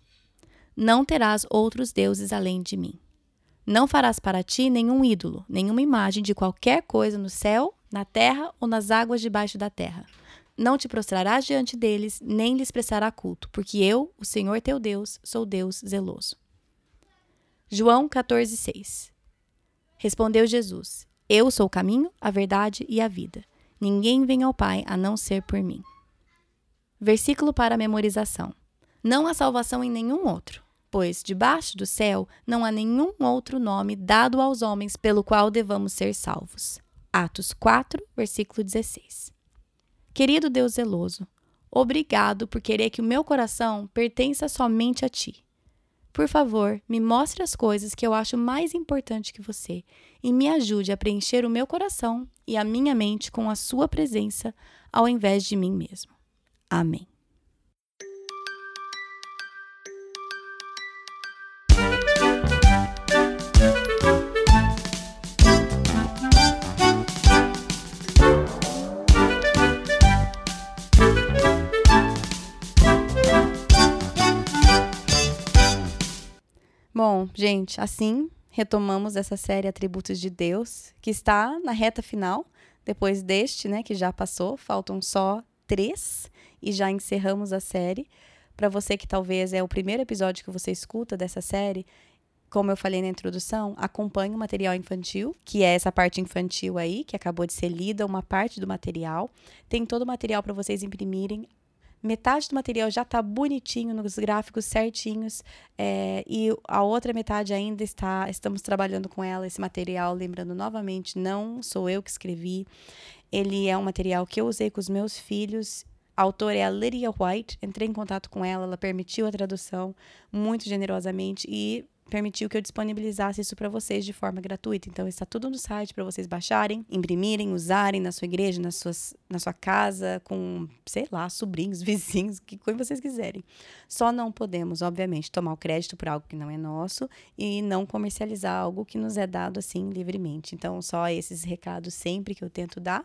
Não terás outros deuses além de mim. Não farás para ti nenhum ídolo, nenhuma imagem de qualquer coisa no céu, na terra ou nas águas debaixo da terra. Não te prostrarás diante deles, nem lhes prestará culto, porque eu, o Senhor teu Deus, sou Deus zeloso. João 14, 6 Respondeu Jesus: eu sou o caminho, a verdade e a vida. Ninguém vem ao Pai a não ser por mim. Versículo para memorização. Não há salvação em nenhum outro, pois debaixo do céu não há nenhum outro nome dado aos homens pelo qual devamos ser salvos. Atos 4, versículo 16. Querido Deus zeloso, obrigado por querer que o meu coração pertença somente a ti. Por favor, me mostre as coisas que eu acho mais importante que você e me ajude a preencher o meu coração e a minha mente com a sua presença ao invés de mim mesmo. Amém. Gente, assim retomamos essa série Atributos de Deus, que está na reta final, depois deste, né, que já passou, faltam só três. e já encerramos a série. Para você que talvez é o primeiro episódio que você escuta dessa série, como eu falei na introdução, acompanhe o material infantil, que é essa parte infantil aí, que acabou de ser lida, uma parte do material. Tem todo o material para vocês imprimirem. Metade do material já está bonitinho, nos gráficos certinhos, é, e a outra metade ainda está. Estamos trabalhando com ela, esse material. Lembrando novamente, não sou eu que escrevi. Ele é um material que eu usei com os meus filhos a autora é a Lydia White. Entrei em contato com ela, ela permitiu a tradução muito generosamente e permitiu que eu disponibilizasse isso para vocês de forma gratuita. Então está tudo no site para vocês baixarem, imprimirem, usarem na sua igreja, nas suas, na sua casa, com, sei lá, sobrinhos, [LAUGHS] vizinhos, que coisa vocês quiserem. Só não podemos, obviamente, tomar o crédito por algo que não é nosso e não comercializar algo que nos é dado assim livremente. Então, só esses recados sempre que eu tento dar.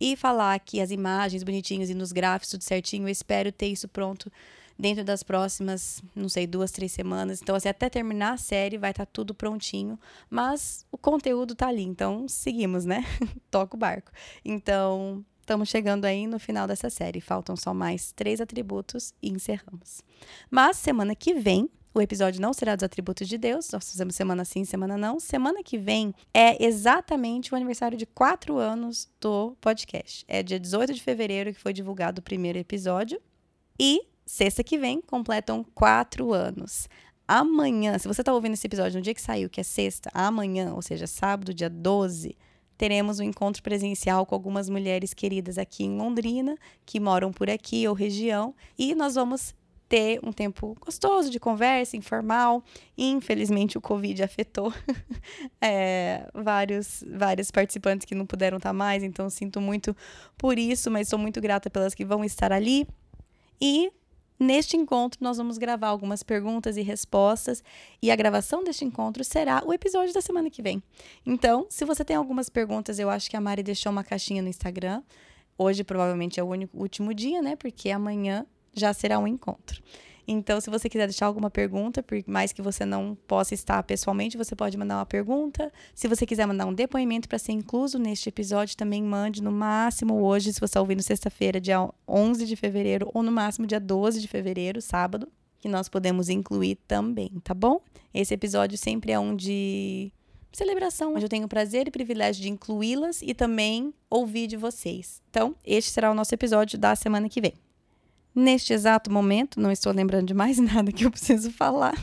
E falar que as imagens bonitinhas e nos gráficos tudo certinho, eu espero ter isso pronto dentro das próximas, não sei, duas, três semanas. Então, assim, até terminar a série vai estar tá tudo prontinho. Mas o conteúdo tá ali, então seguimos, né? [LAUGHS] Toca o barco. Então, estamos chegando aí no final dessa série. Faltam só mais três atributos e encerramos. Mas semana que vem. O episódio não será dos atributos de Deus, nós fizemos semana sim, semana não. Semana que vem é exatamente o aniversário de quatro anos do podcast. É dia 18 de fevereiro que foi divulgado o primeiro episódio. E sexta que vem, completam quatro anos. Amanhã, se você está ouvindo esse episódio no dia que saiu, que é sexta, amanhã, ou seja, sábado, dia 12, teremos um encontro presencial com algumas mulheres queridas aqui em Londrina, que moram por aqui ou região, e nós vamos ter um tempo gostoso de conversa, informal. Infelizmente, o Covid afetou [LAUGHS] é, vários, vários participantes que não puderam estar mais, então sinto muito por isso, mas sou muito grata pelas que vão estar ali. E Neste encontro, nós vamos gravar algumas perguntas e respostas, e a gravação deste encontro será o episódio da semana que vem. Então, se você tem algumas perguntas, eu acho que a Mari deixou uma caixinha no Instagram. Hoje, provavelmente, é o único, último dia, né? Porque amanhã já será um encontro. Então, se você quiser deixar alguma pergunta, por mais que você não possa estar pessoalmente, você pode mandar uma pergunta. Se você quiser mandar um depoimento para ser incluso neste episódio, também mande no máximo hoje, se você está ouvindo sexta-feira, dia 11 de fevereiro, ou no máximo dia 12 de fevereiro, sábado, que nós podemos incluir também, tá bom? Esse episódio sempre é um de celebração, onde eu tenho o prazer e privilégio de incluí-las e também ouvir de vocês. Então, este será o nosso episódio da semana que vem. Neste exato momento, não estou lembrando de mais [LAUGHS] nada que eu preciso falar.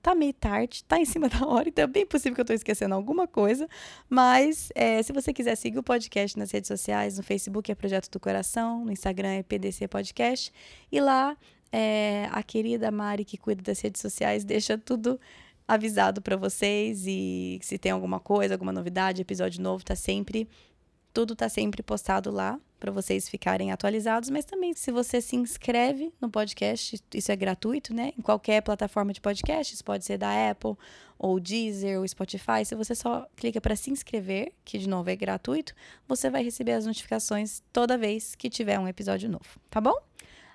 Tá meio tarde, tá em cima [LAUGHS] da hora, então é bem possível que eu estou esquecendo alguma coisa. Mas é, se você quiser seguir o podcast nas redes sociais, no Facebook é Projeto do Coração, no Instagram é PDC Podcast. E lá é, a querida Mari, que cuida das redes sociais, deixa tudo avisado para vocês. E se tem alguma coisa, alguma novidade, episódio novo, tá sempre. Tudo tá sempre postado lá para vocês ficarem atualizados, mas também se você se inscreve no podcast, isso é gratuito, né? Em qualquer plataforma de podcasts, pode ser da Apple ou Deezer ou Spotify. Se você só clica para se inscrever, que de novo é gratuito, você vai receber as notificações toda vez que tiver um episódio novo, tá bom?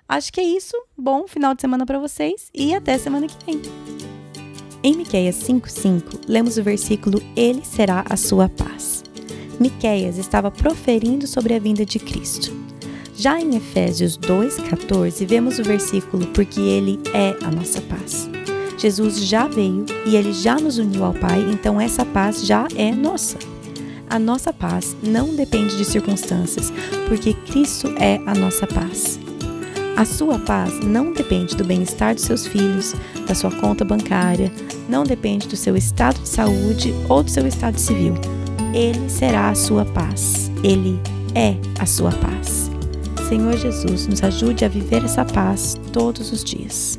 Acho que é isso. Bom final de semana para vocês e até semana que vem. Em Miqueias 5:5, lemos o versículo Ele será a sua paz. Miqueias estava proferindo sobre a vinda de Cristo. Já em Efésios 2:14 vemos o versículo porque ele é a nossa paz. Jesus já veio e ele já nos uniu ao Pai, então essa paz já é nossa. A nossa paz não depende de circunstâncias, porque Cristo é a nossa paz. A sua paz não depende do bem-estar dos seus filhos, da sua conta bancária, não depende do seu estado de saúde ou do seu estado civil. Ele será a sua paz. Ele é a sua paz. Senhor Jesus, nos ajude a viver essa paz todos os dias.